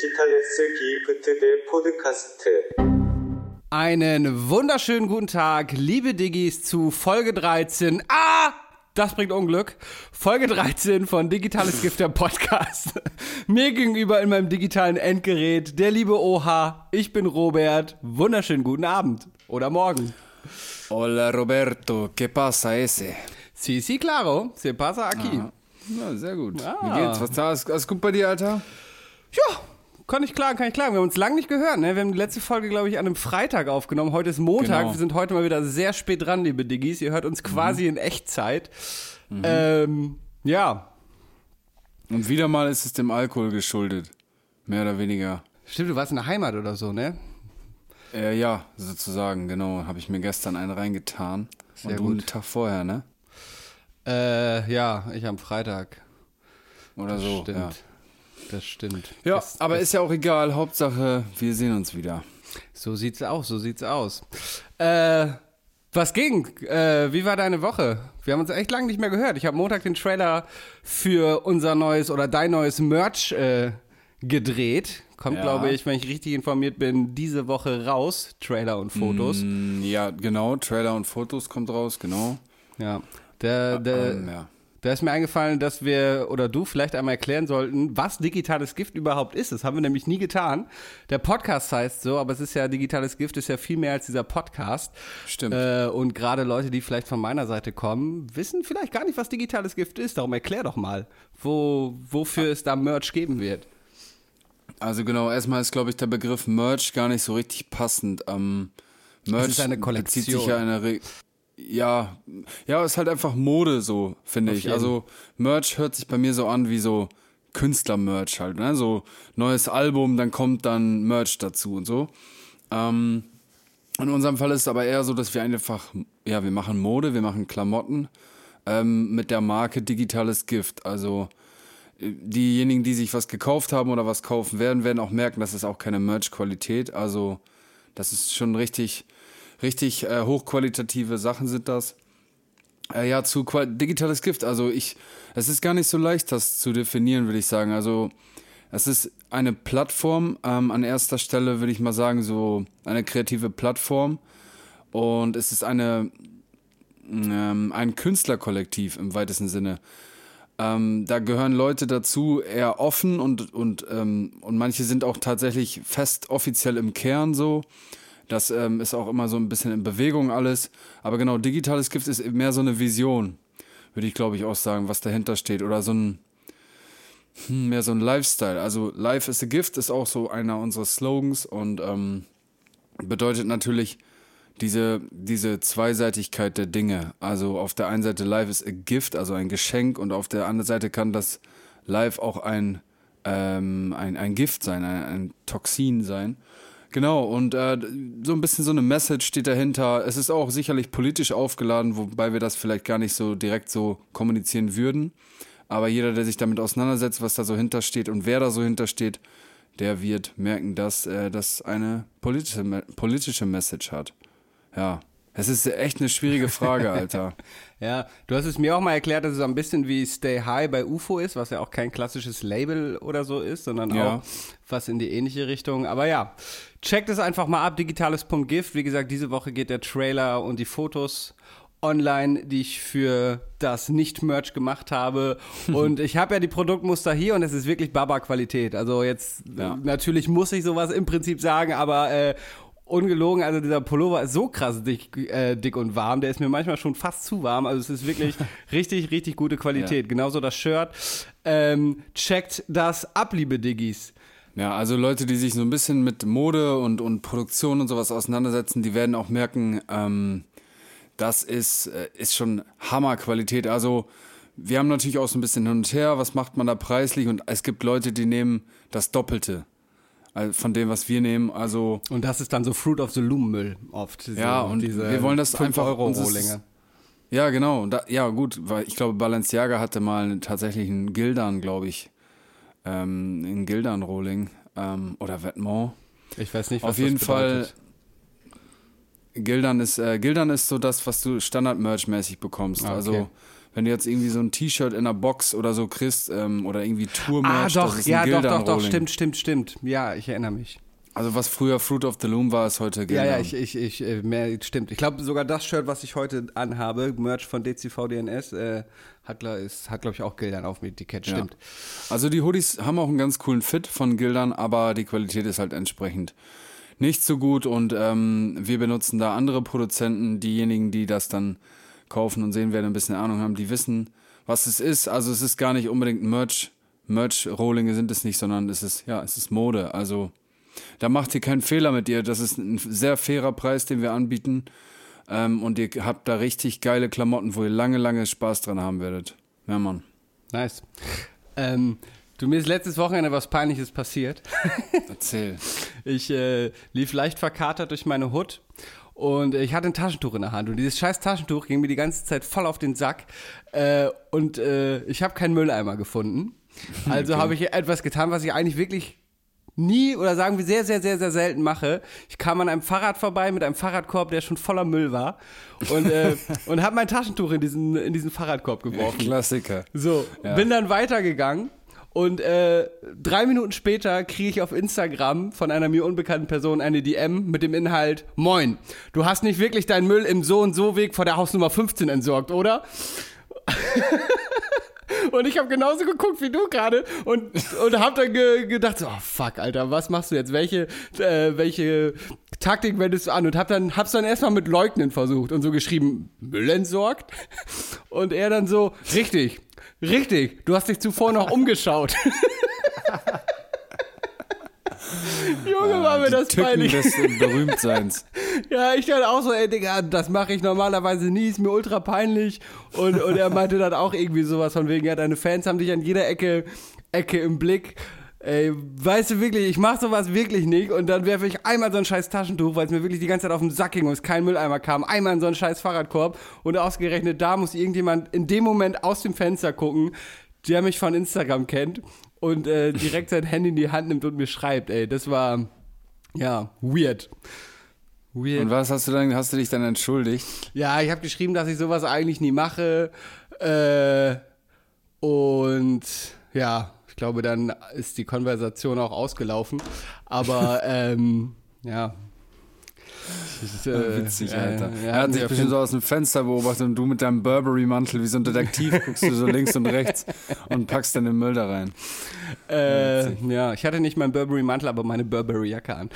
디지털레스 기프트 대 포드카스트. Einen wunderschönen guten Tag, liebe Diggis, zu Folge 13. Ah! Das bringt Unglück. Folge 13 von Digitales Gift, der Podcast. Mir gegenüber in meinem digitalen Endgerät der liebe Oha. Ich bin Robert. Wunderschönen guten Abend oder morgen. Hola Roberto, ¿qué pasa ese? Sí, sí, claro. Se pasa aquí. Ah. Ja, sehr gut. Ah. Wie geht's? Was da? Ist alles gut bei dir, Alter? Ja, kann ich klagen, kann ich klagen. Wir haben uns lange nicht gehört. Ne? Wir haben die letzte Folge, glaube ich, an einem Freitag aufgenommen. Heute ist Montag. Genau. Wir sind heute mal wieder sehr spät dran, liebe Diggis. Ihr hört uns quasi in Echtzeit. Ähm, ja, Und wieder mal ist es dem Alkohol geschuldet. Mehr oder weniger. stimmt, du warst in der Heimat oder so, ne? Äh, ja, sozusagen, genau. Habe ich mir gestern einen reingetan. Sehr Und du gut. einen Tag vorher, ne? Äh, ja, ich am Freitag. Oder Das so. stimmt. Ja, Das stimmt. ja Das- aber ist ja auch egal. Hauptsache, wir sehen uns wieder. So sieht's aus, so sieht's aus. Äh, was ging? Äh, wie war deine Woche? Wir haben uns echt lange nicht mehr gehört. Ich habe Montag den Trailer für unser neues oder dein neues Merch äh, gedreht. Kommt, Ja. glaube ich, wenn ich richtig informiert bin, diese Woche raus. Trailer und Fotos. Mm, ja, genau. Trailer und Fotos kommt raus, genau. Ja. Der, der, Ähm, ja. Da ist mir eingefallen, dass wir oder du vielleicht einmal erklären sollten, was digitales Gift überhaupt ist. Das haben wir nämlich nie getan. Der Podcast heißt so, aber es ist ja digitales Gift, ist ja viel mehr als dieser Podcast. Stimmt. Äh, und gerade Leute, die vielleicht von meiner Seite kommen, wissen vielleicht gar nicht, was digitales Gift ist. Darum erklär doch mal, wo, wofür es da Merch geben wird. Also genau, erstmal ist, glaube ich, der Begriff Merch gar nicht so richtig passend. Ähm, Merch ist eine bezieht sich Kollektion. ja eine Re ja, ja, ist halt einfach Mode so, finde ich. Also Merch hört sich bei mir so an wie so Künstler-Merch halt, ne? So neues Album, dann kommt dann Merch dazu und so. Ähm, in unserem Fall ist es aber eher so, dass wir einfach, ja, wir machen Mode, wir machen Klamotten ähm, mit der Marke Digitales Gift. Also diejenigen, die sich was gekauft haben oder was kaufen werden, werden auch merken, das ist auch keine Merch-Qualität. Also das ist schon richtig, richtig äh, hochqualitative Sachen sind das. Äh, ja, zu Qua digitales Gift. Also ich, es ist gar nicht so leicht, das zu definieren, würde ich sagen. Also es ist eine Plattform, ähm, an erster Stelle würde ich mal sagen, so eine kreative Plattform. Und es ist eine, ähm, ein Künstlerkollektiv im weitesten Sinne. Ähm, da gehören Leute dazu, eher offen und, und, ähm, und manche sind auch tatsächlich fest offiziell im Kern so. Das ähm, ist auch immer so ein bisschen in Bewegung alles. Aber genau, digitales Gift ist mehr so eine Vision, würde ich glaube ich auch sagen, was dahinter steht. Oder so ein, hm, mehr so ein Lifestyle. Also Life is a Gift ist auch so einer unserer Slogans und ähm, bedeutet natürlich diese, diese Zweiseitigkeit der Dinge. Also auf der einen Seite Life is a Gift, also ein Geschenk, und auf der anderen Seite kann das Life auch ein, ähm, ein, ein Gift sein, ein, ein Toxin sein. Genau, und äh, so ein bisschen so eine Message steht dahinter. Es ist auch sicherlich politisch aufgeladen, wobei wir das vielleicht gar nicht so direkt so kommunizieren würden. Aber jeder, der sich damit auseinandersetzt, was da so hintersteht und wer da so hintersteht, der wird merken, dass äh, das eine politische, politische Message hat. Ja, es ist echt eine schwierige Frage, Alter. Ja, du hast es mir auch mal erklärt, dass es so ein bisschen wie Stay High bei UFO ist, was ja auch kein klassisches Label oder so ist, sondern Ja. auch was in die ähnliche Richtung. Aber ja, checkt es einfach mal ab, digitales.gift. Wie gesagt, diese Woche geht der Trailer und die Fotos online, die ich für das Nicht-Merch gemacht habe. Und ich habe ja die Produktmuster hier und es ist wirklich Baba-Qualität. Also jetzt, Ja. natürlich muss ich sowas im Prinzip sagen, aber äh, ungelogen, also dieser Pullover ist so krass dick, äh, dick und warm, der ist mir manchmal schon fast zu warm. Also es ist wirklich richtig, richtig gute Qualität. Genauso das Shirt. Ähm, checkt das ab, liebe Diggis. Ja, also Leute, die sich so ein bisschen mit Mode und, und Produktion und sowas auseinandersetzen, die werden auch merken, ähm, das ist, äh, ist schon Hammerqualität. Also wir haben natürlich auch so ein bisschen hin und her, was macht man da preislich und es gibt Leute, die nehmen das Doppelte äh, von dem, was wir nehmen. Also Und das ist dann so Fruit of the Loom Müll oft. Diese, Ja, und wir wollen das 5 einfach- Euro Rohlinge. Ja, genau. Da, ja, gut, weil ich glaube, Balenciaga hatte mal tatsächlich einen Gildan, glaube ich. Ähm, einen Gildan-Rolling. Ähm, oder Vêtement. Ich weiß nicht, was Auf jeden das Fall. Gildan ist, äh, Gildan ist so das, was du Standard-Merch-mäßig bekommst. Ah, okay. Also wenn du jetzt irgendwie so ein T-Shirt in einer Box oder so kriegst ähm, oder irgendwie Ah, Tourmerch, doch, das ja, doch, doch, Gildan doch, stimmt, stimmt, stimmt. Ja, ich erinnere mich. Also was früher Fruit of the Loom war, ist heute Ja, Gildan. ja, ich, ich, ich, äh, mehr, stimmt. Ich glaube, sogar das Shirt, was ich heute anhabe, Merch von DCVDNS, äh, hat, ist- hat glaube ich, auch Gildern auf dem Etikett, Ja. stimmt. Also die Hoodies haben auch einen ganz coolen Fit von Gildan, aber die Qualität ist halt entsprechend nicht so gut und ähm, wir benutzen da andere Produzenten. Diejenigen, die das dann kaufen und sehen werden, ein bisschen Ahnung haben, die wissen, was es ist. Also es ist gar nicht unbedingt Merch. Merch-Rohlinge sind es nicht, sondern es ist, ja, es ist Mode. Also da macht ihr keinen Fehler mit ihr. Das ist ein sehr fairer Preis, den wir anbieten. Ähm, und ihr habt da richtig geile Klamotten, wo ihr lange, lange Spaß dran haben werdet. Ja, Mann. Nice. Ähm, du, mir ist letztes Wochenende was Peinliches passiert. Erzähl. Ich äh, lief leicht verkatert durch meine Hut und ich hatte ein Taschentuch in der Hand und dieses scheiß Taschentuch ging mir die ganze Zeit voll auf den Sack äh, und äh, ich habe keinen Mülleimer gefunden. Also habe ich etwas getan, was ich eigentlich wirklich nie oder sagen wir sehr, sehr, sehr, sehr selten mache. Ich kam an einem Fahrrad vorbei mit einem Fahrradkorb, der schon voller Müll war und, äh, und habe mein Taschentuch in diesen, in diesen Fahrradkorb geworfen. Klassiker. So, Ja. bin dann weitergegangen und äh, drei Minuten später kriege ich auf Instagram von einer mir unbekannten Person eine DM mit dem Inhalt: Moin, du hast nicht wirklich deinen Müll im So und So Weg vor der Hausnummer 15 entsorgt, oder? Und ich habe genauso geguckt wie du gerade und, und habe dann ge gedacht, so, oh fuck, Alter, was machst du jetzt? Welche, äh, welche Taktik wendest du an? Und hab dann, hab's dann erstmal mit Leugnen versucht und so geschrieben, Müll entsorgt? Und er dann so, richtig, richtig, du hast dich zuvor noch umgeschaut. Junge, war mir Die das Tücken peinlich. des Berühmtseins. Ja, ich dachte auch so, ey Digga, das mache ich normalerweise nie, ist mir ultra peinlich. Und, und er meinte dann auch irgendwie sowas von wegen, ja, deine Fans haben dich an jeder Ecke, Ecke im Blick. Ey, weißt du wirklich, ich mache sowas wirklich nicht und dann werfe ich einmal so ein scheiß Taschentuch, weil es mir wirklich die ganze Zeit auf den Sack ging und es kein Mülleimer kam, einmal in so einen scheiß Fahrradkorb und ausgerechnet da muss irgendjemand in dem Moment aus dem Fenster gucken, der mich von Instagram kennt und äh, direkt sein Handy in die Hand nimmt und mir schreibt, ey, das war, ja, weird. Weird. Und was hast du dann, hast du dich dann entschuldigt? Ja, ich habe geschrieben, dass ich sowas eigentlich nie mache. Äh, und ja, glaube, dann ist die Konversation auch ausgelaufen. Aber ähm, ja. Ist, äh, Witzig, Alter. ja, er hat sich bestimmt so aus dem Fenster beobachtet und du mit deinem Burberry-Mantel wie so ein Detektiv guckst du so links und rechts und packst dann den Müll da rein. Äh, ja, ich hatte nicht meinen Burberry-Mantel, aber meine Burberry-Jacke an.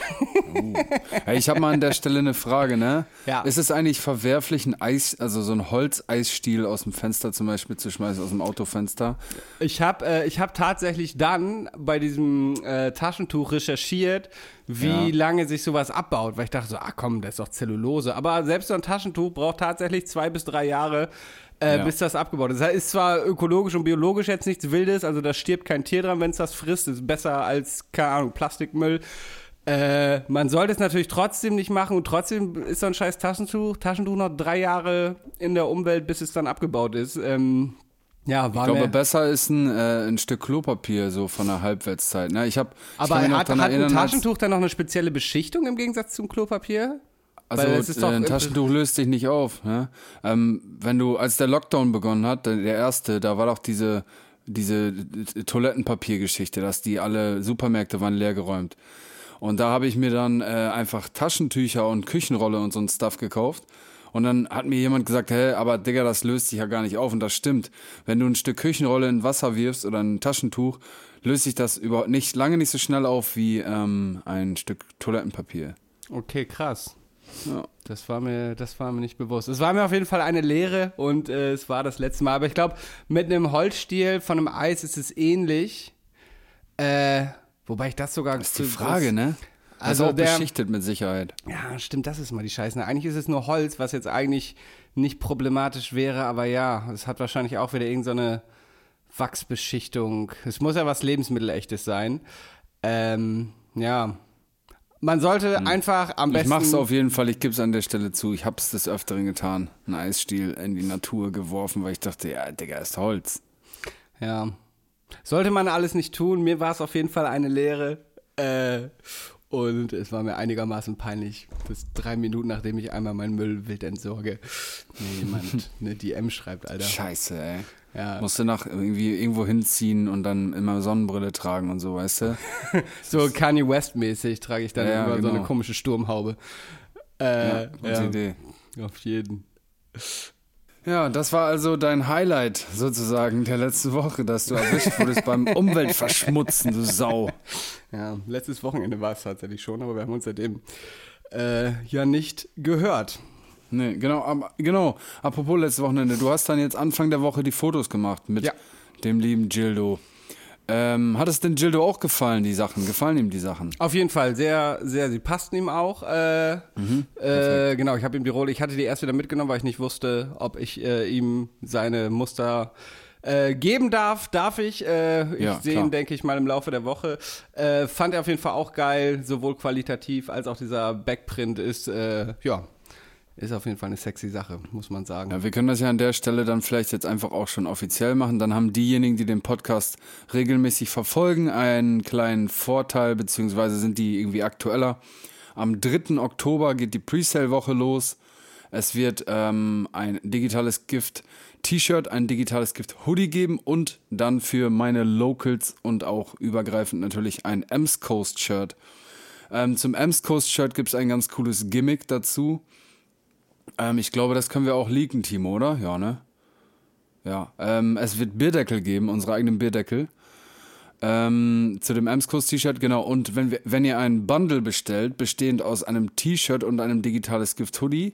Hey, ich habe mal an der Stelle eine Frage, ne? Ja. Ist es eigentlich verwerflich, ein Eis, also so ein Holzeisstiel aus dem Fenster zum Beispiel zu schmeißen, aus dem Autofenster? Ich habe äh, ich hab tatsächlich dann bei diesem äh, Taschentuch recherchiert, wie Ja. lange sich sowas abbaut, weil ich dachte so, ah komm, das ist doch Zellulose. Aber selbst so ein Taschentuch braucht tatsächlich zwei bis drei Jahre, äh, Ja. bis das abgebaut ist. Das ist zwar ökologisch und biologisch jetzt nichts Wildes, also da stirbt kein Tier dran, wenn es das frisst. Das ist besser als, keine Ahnung, Plastikmüll. Äh, man sollte es natürlich trotzdem nicht machen und trotzdem ist so ein scheiß Taschentuch, Taschentuch noch drei Jahre in der Umwelt, bis es dann abgebaut ist. Ähm, ja, war Ich glaube, besser ist ein, äh, ein Stück Klopapier so von der Halbwertszeit. Ne? Ich hab, ich Aber noch hat, hat ein erinnern, als- Taschentuch dann noch eine spezielle Beschichtung im Gegensatz zum Klopapier? Also äh, ein Taschentuch löst sich nicht auf. Ne? Ähm, wenn du, als der Lockdown begonnen hat, der der erste, da war doch diese, diese Toilettenpapiergeschichte, dass die alle Supermärkte waren leergeräumt. Und da habe ich mir dann äh, einfach Taschentücher und Küchenrolle und so ein Stuff gekauft. Und dann hat mir jemand gesagt, hä, aber Digga, das löst sich ja gar nicht auf. Und das stimmt. Wenn du ein Stück Küchenrolle in Wasser wirfst oder ein Taschentuch, löst sich das überhaupt nicht, lange nicht so schnell auf wie ähm, ein Stück Toilettenpapier. Okay, krass. Ja. Das war mir, das war mir nicht bewusst. Es war mir auf jeden Fall eine Lehre und äh, es war das letzte Mal. Aber ich glaube, mit einem Holzstiel von einem Eis ist es ähnlich. Äh, wobei ich das sogar. Das ist die Frage, ne? Also Also der- beschichtet mit Sicherheit. Ja, stimmt, das ist mal die Scheiße. Eigentlich ist es nur Holz, was jetzt eigentlich nicht problematisch wäre, aber ja, es hat wahrscheinlich auch wieder irgendeine Wachsbeschichtung. Es muss ja was Lebensmittelechtes sein. Ähm, ja. Man sollte einfach am Ich besten. mach's auf jeden Fall, ich gebe es an der Stelle zu. Ich hab's des Öfteren getan. Einen Eisstiel in die Natur geworfen, weil ich dachte, ja, Digga, ist Holz. Ja. Sollte man alles nicht tun. Mir war es auf jeden Fall eine Lehre. Äh, Und es war mir einigermaßen peinlich, bis drei Minuten, nachdem ich einmal meinen Müll wild entsorge, mir jemand eine DM schreibt, Alter. Scheiße, ey. Ja. Musst du nach irgendwie irgendwo hinziehen und dann immer Sonnenbrille tragen und so, weißt du? So Kanye West-mäßig trage ich dann Ja, immer so eine genau. komische Sturmhaube. Äh, Ja, gute ja, Idee. auf jeden. Ja, das war also dein Highlight sozusagen der letzten Woche, dass du erwischt wurdest beim Umweltverschmutzen, du Sau. Ja, letztes Wochenende war es tatsächlich schon, aber wir haben uns seitdem äh, ja nicht gehört. Nee, genau, aber, genau. Apropos letztes Wochenende, du hast dann jetzt Anfang der Woche die Fotos gemacht mit Ja. dem lieben Gildo. Ähm, hat es denn Gildo auch gefallen, die Sachen? Gefallen ihm die Sachen? Auf jeden Fall, sehr, sehr, sie passten ihm auch. Äh, äh, genau, ich habe ihm die Rolle, ich hatte die erst wieder mitgenommen, weil ich nicht wusste, ob ich äh, ihm seine Muster äh, geben darf. Darf ich? Äh, ich Ja, sehe ihn, denke ich mal, im Laufe der Woche. Äh, fand er auf jeden Fall auch geil, sowohl qualitativ als auch dieser Backprint ist, ja, ist auf jeden Fall eine sexy Sache, muss man sagen. Ja, wir können das ja an der Stelle dann vielleicht jetzt einfach auch schon offiziell machen. Dann haben diejenigen, die den Podcast regelmäßig verfolgen, einen kleinen Vorteil, beziehungsweise sind die irgendwie aktueller. Am 3. Oktober geht die Presale-Woche los. Es wird ähm, ein digitales Gift T-Shirt, ein digitales Gift Hoodie geben und dann für meine Locals und auch übergreifend natürlich ein Ems Coast Shirt. Ähm, zum Ems Coast Shirt gibt es ein ganz cooles Gimmick dazu. Ähm, ich glaube, das können wir auch leaken, Timo, oder? Ja, ne? Ja. Ähm, es wird Bierdeckel geben, unsere eigenen Bierdeckel. Ähm, zu dem Emskurs T-Shirt, genau. Und wenn, wir, wenn ihr einen Bundle bestellt, bestehend aus einem T-Shirt und einem digitales Gift Hoodie,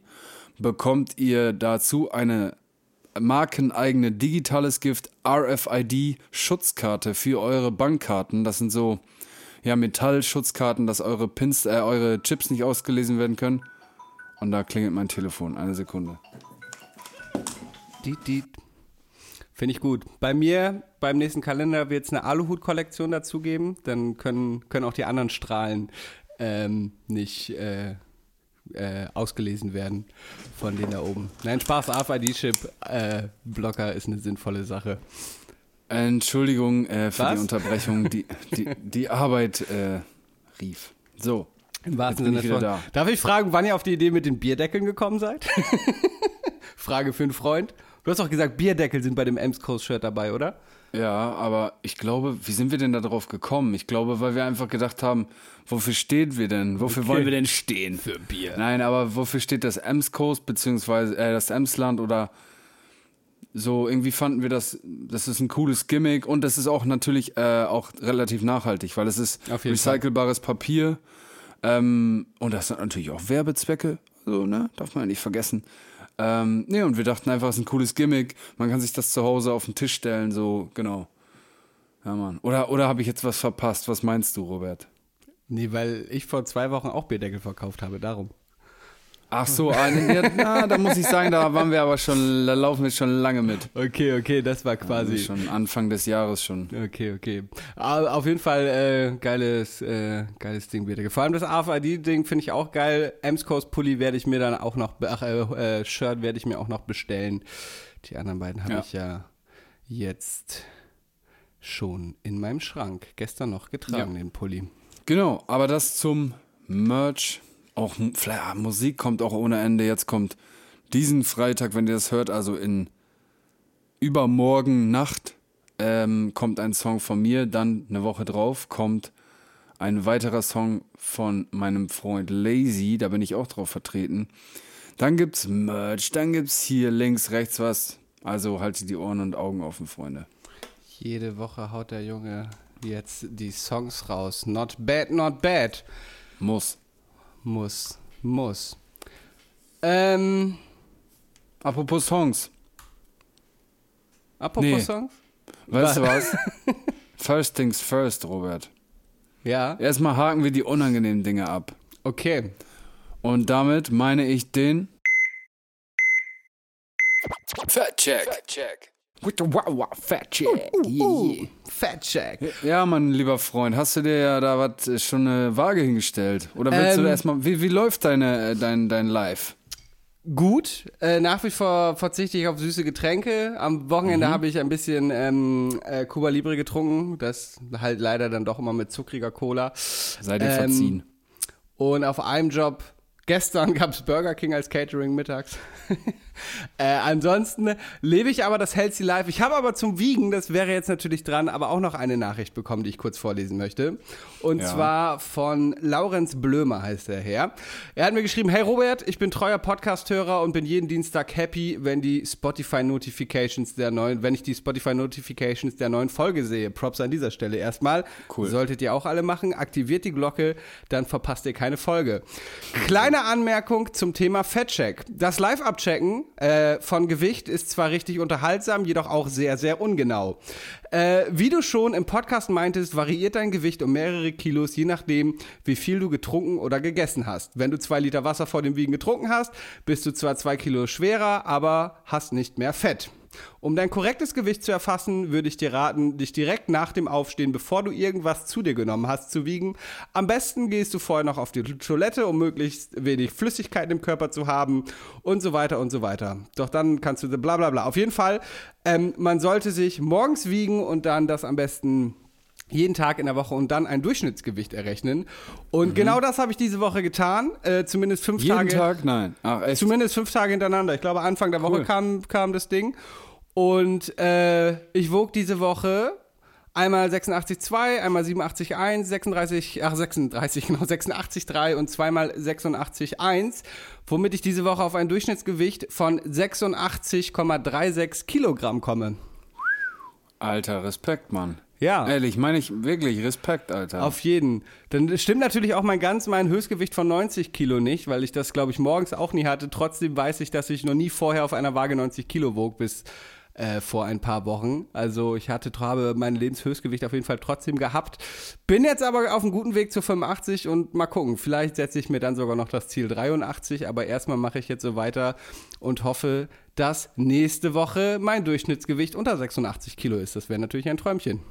bekommt ihr dazu eine markeneigene digitales Gift RFID Schutzkarte für eure Bankkarten. Das sind so ja Metallschutzkarten, dass eure Pins, äh, eure Chips nicht ausgelesen werden können. Und da klingelt mein Telefon. Eine Sekunde. Die, die. Finde ich gut. Bei mir, beim nächsten Kalender wird es eine Aluhut-Kollektion dazu geben. Dann können, können auch die anderen Strahlen ähm, nicht äh, äh, ausgelesen werden von denen da oben. Nein, Spaß, RFID-Chip-Blocker ist eine sinnvolle Sache. Entschuldigung äh, für Was? die Unterbrechung. Die, die, die Arbeit äh, rief. So. Im wahrsten Sinne von. da. Darf ich fragen, wann ihr auf die Idee mit den Bierdeckeln gekommen seid? Frage für einen Freund. Du hast doch gesagt, Bierdeckel sind bei dem Ems Coast Shirt dabei, oder? Ja, aber ich glaube, wie sind wir denn da drauf gekommen? Ich glaube, weil wir einfach gedacht haben, wofür stehen wir denn? Wofür wollen wir denn stehen? Für Bier. Nein, aber wofür steht das Ems Coast, beziehungsweise äh, das Emsland oder so, irgendwie fanden wir das, das ist ein cooles Gimmick und das ist auch natürlich äh, auch relativ nachhaltig, weil es ist recycelbares Papier ähm, und das sind natürlich auch Werbezwecke, so, ne, darf man ja nicht vergessen. Ähm, nee, und wir dachten einfach, es ist ein cooles Gimmick, man kann sich das zu Hause auf den Tisch stellen, so, genau. Ja, Mann. Oder, oder habe ich jetzt was verpasst? Was meinst du, Robert? Nee, weil ich vor zwei Wochen auch Bierdeckel verkauft habe, darum. Ach so, eine, ja, na, da muss ich sagen, da waren wir aber schon, da laufen wir schon lange mit. Okay, okay, das war Also quasi. schon Anfang des Jahres schon. Okay, okay. Aber auf jeden Fall äh, geiles, äh, geiles Ding, Bierdeckel. Vor allem das AFID-Ding finde ich auch geil. Ems Coast Pulli werde ich mir dann auch noch, ach, äh, äh, Shirt werde ich mir auch noch bestellen. Die anderen beiden habe Ja. ich ja jetzt schon in meinem Schrank. Gestern noch getragen, Ja. den Pulli. Genau, aber das zum Merch. Auch Musik kommt auch ohne Ende. Jetzt kommt diesen Freitag, wenn ihr das hört, also in übermorgen Nacht, ähm, kommt ein Song von mir. Dann eine Woche drauf kommt ein weiterer Song von meinem Freund Lazy. Da bin ich auch drauf vertreten. Dann gibt's Merch, dann gibt's hier links, rechts was. Also haltet die Ohren und Augen offen, Freunde. Jede Woche haut der Junge jetzt die Songs raus. Not bad, not bad. Muss. Muss, muss. Ähm, Apropos Songs. apropos Nee. Songs? Weißt du was? First things first, Robert. Ja, Erstmal haken wir die unangenehmen Dinge ab. okay. Und damit meine ich den Fat Check. Fat Check. Wow, wow, Fat Check. Uh, Fat Check. Ja, mein lieber Freund, hast du dir ja da was äh, schon eine Waage hingestellt? Oder willst Ähm. du erstmal, wie, wie läuft deine, äh, dein, dein Live? Gut, äh, nach wie vor verzichte ich auf süße Getränke. Am Wochenende Mhm. habe ich ein bisschen ähm, äh, Cuba Libre getrunken. Das halt leider dann doch immer mit zuckriger Cola. Sei dir Ähm, verziehen. Und auf einem Job, gestern gab es Burger King als Catering mittags. Äh, ansonsten lebe ich aber das Healthy Life. Ich habe aber zum Wiegen, das wäre jetzt natürlich dran, aber auch noch eine Nachricht bekommen, die ich kurz vorlesen möchte. Und Ja. zwar von Laurenz Blömer heißt der Herr. Er hat mir geschrieben, hey Robert, ich bin treuer Podcast-Hörer und bin jeden Dienstag happy, wenn die Spotify-Notifications der neuen, wenn ich die Spotify-Notifications der neuen Folge sehe. Props an dieser Stelle erstmal. Cool. Solltet ihr auch alle machen. Aktiviert die Glocke, dann verpasst ihr keine Folge. Kleine Anmerkung zum Thema Fettcheck. Das Live-Abchecken äh, von Gewicht ist zwar richtig unterhaltsam, jedoch auch sehr, sehr ungenau. Äh, wie du schon im Podcast meintest, variiert dein Gewicht um mehrere Kilos, je nachdem, wie viel du getrunken oder gegessen hast. Wenn du zwei Liter Wasser vor dem Wiegen getrunken hast, bist du zwar zwei Kilo schwerer, aber hast nicht mehr Fett. Um dein korrektes Gewicht zu erfassen, würde ich dir raten, dich direkt nach dem Aufstehen, bevor du irgendwas zu dir genommen hast, zu wiegen. Am besten gehst du vorher noch auf die Toilette, um möglichst wenig Flüssigkeit im Körper zu haben und so weiter und so weiter. Doch dann kannst du bla bla bla. Auf jeden Fall, ähm, man sollte sich morgens wiegen und dann das am besten jeden Tag in der Woche und dann ein Durchschnittsgewicht errechnen. Und genau das habe ich diese Woche getan. Äh, zumindest fünf Jeden Tage. Tag? Nein. Ach, echt? Zumindest fünf Tage hintereinander. Ich glaube, Anfang der Woche Cool. kam, kam das Ding. Und äh, ich wog diese Woche einmal 86,2, einmal 87,1, 36, ach 36, genau, 86,3 und zweimal 86,1, womit ich diese Woche auf ein Durchschnittsgewicht von 86,36 Kilogramm komme. Alter, Respekt, Mann. Ja. Ehrlich, meine ich wirklich, Respekt, Alter. Auf jeden. Dann stimmt natürlich auch mein ganz mein Höchstgewicht von 90 Kilo nicht, weil ich das, glaube ich, morgens auch nie hatte. Trotzdem weiß ich, dass ich noch nie vorher auf einer Waage 90 Kilo wog bis äh, vor ein paar Wochen. Also ich hatte habe mein Lebenshöchstgewicht auf jeden Fall trotzdem gehabt. Bin jetzt aber auf einem guten Weg zu 85 und mal gucken. Vielleicht setze ich mir dann sogar noch das Ziel 83, aber erstmal mache ich jetzt so weiter und hoffe, dass nächste Woche mein Durchschnittsgewicht unter 86 Kilo ist. Das wäre natürlich ein Träumchen.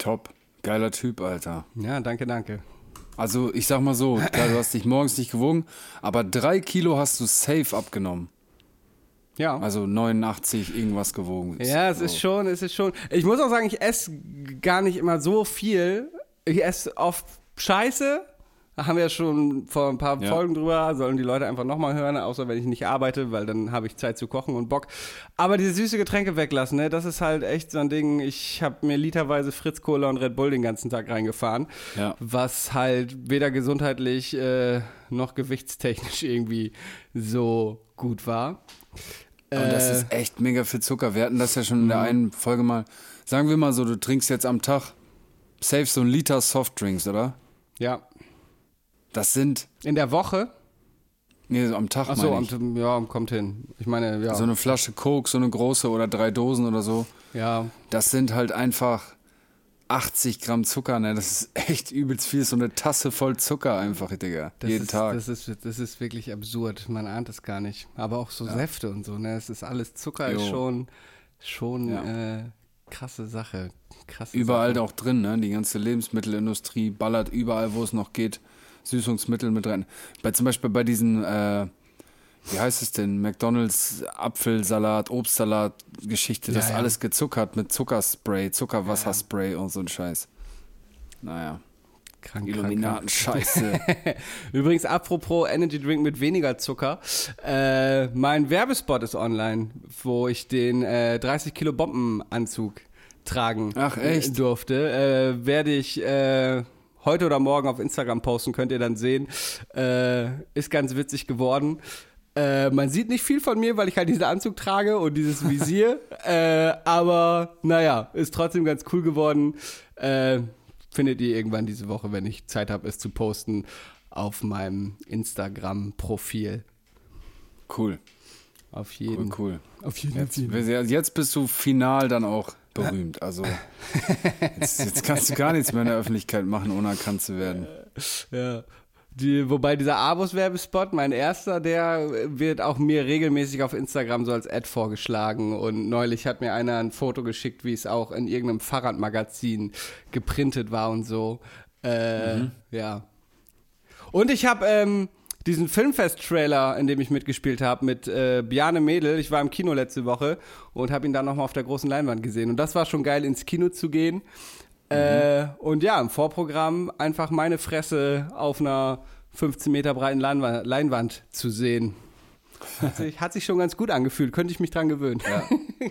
Top. Geiler Typ, Alter. Ja, danke, danke. Also, ich sag mal so, klar, du hast dich morgens nicht gewogen, aber drei Kilo hast du safe abgenommen. Ja. Also 89 irgendwas gewogen. Ja, es so. ist schon, es ist schon. Ich muss auch sagen, ich esse gar nicht immer so viel. Ich esse oft Scheiße. Haben wir ja schon vor ein paar Ja. Folgen drüber. Sollen die Leute einfach nochmal hören, außer wenn ich nicht arbeite, weil dann habe ich Zeit zu kochen und Bock. Aber diese süße Getränke weglassen, ne, das ist halt echt so ein Ding. Ich habe mir literweise Fritz Cola und Red Bull den ganzen Tag reingefahren. Ja. Was halt weder gesundheitlich äh, noch gewichtstechnisch irgendwie so gut war. Und das Äh, ist echt mega viel Zucker. Wir hatten das ja schon in der einen Folge mal. Sagen wir mal so, du trinkst jetzt am Tag safe so ein Liter Softdrinks, oder? ja. Das sind, In der Woche nee, am Tag Ach so, am- ja, kommt hin. Ich meine, ja. So eine Flasche Coke, so eine große oder drei Dosen oder so. ja. Das sind halt einfach 80 Gramm Zucker, ne? Das ist echt übelst viel. So eine Tasse voll Zucker einfach, Digga. Das jeden ist, Tag. Das ist, das ist wirklich absurd. Man ahnt es gar nicht. Aber auch so Säfte und so, ne? Es ist alles Zucker, ist Jo. schon, schon Ja. äh, krasse Sache. Krasse Überall Sache. auch drin, ne? Die ganze Lebensmittelindustrie ballert überall, wo es noch geht, Süßungsmittel mit rein. Bei, zum Beispiel bei diesen, äh, wie heißt es denn, McDonalds Apfelsalat, Obstsalat Geschichte, das Ja, ja. alles gezuckert mit Zuckerspray, Zuckerwasserspray und so ein Scheiß. Naja, Krank, Illuminaten-Scheiße. Übrigens, apropos Energy Drink mit weniger Zucker. Äh, mein Werbespot ist online, wo ich den äh, 30 Kilo Bombenanzug tragen Ach, echt? durfte. Äh, werde ich äh, heute oder morgen auf Instagram posten, könnt ihr dann sehen. Äh, ist ganz witzig geworden. Äh, man sieht nicht viel von mir, weil ich halt diesen Anzug trage und dieses Visier. äh, aber naja, ist trotzdem ganz cool geworden. Äh, findet ihr irgendwann diese Woche, wenn ich Zeit habe, es zu posten, auf meinem Instagram-Profil. Cool, Auf cool, jeden cool. Auf jeden Jetzt, jetzt bist du final dann auch berühmt. Also jetzt, jetzt kannst du gar nichts mehr in der Öffentlichkeit machen, ohne erkannt zu werden. Ja. Die, wobei dieser Abos-Werbespot, mein erster, der wird auch mir regelmäßig auf Instagram so als Ad vorgeschlagen. Und neulich hat mir einer ein Foto geschickt, wie es auch in irgendeinem Fahrradmagazin geprintet war und so. Äh, Ja. Und ich habe ähm, diesen Filmfest-Trailer, in dem ich mitgespielt habe, mit äh, Bjarne Mädel. Ich war im Kino letzte Woche und habe ihn dann nochmal auf der großen Leinwand gesehen. Und das war schon geil, ins Kino zu gehen. Äh, und ja, im Vorprogramm einfach meine Fresse auf einer 15 Meter breiten Leinwand, Leinwand zu sehen. Hat sich, hat sich schon ganz gut angefühlt, könnte ich mich dran gewöhnen. Ja.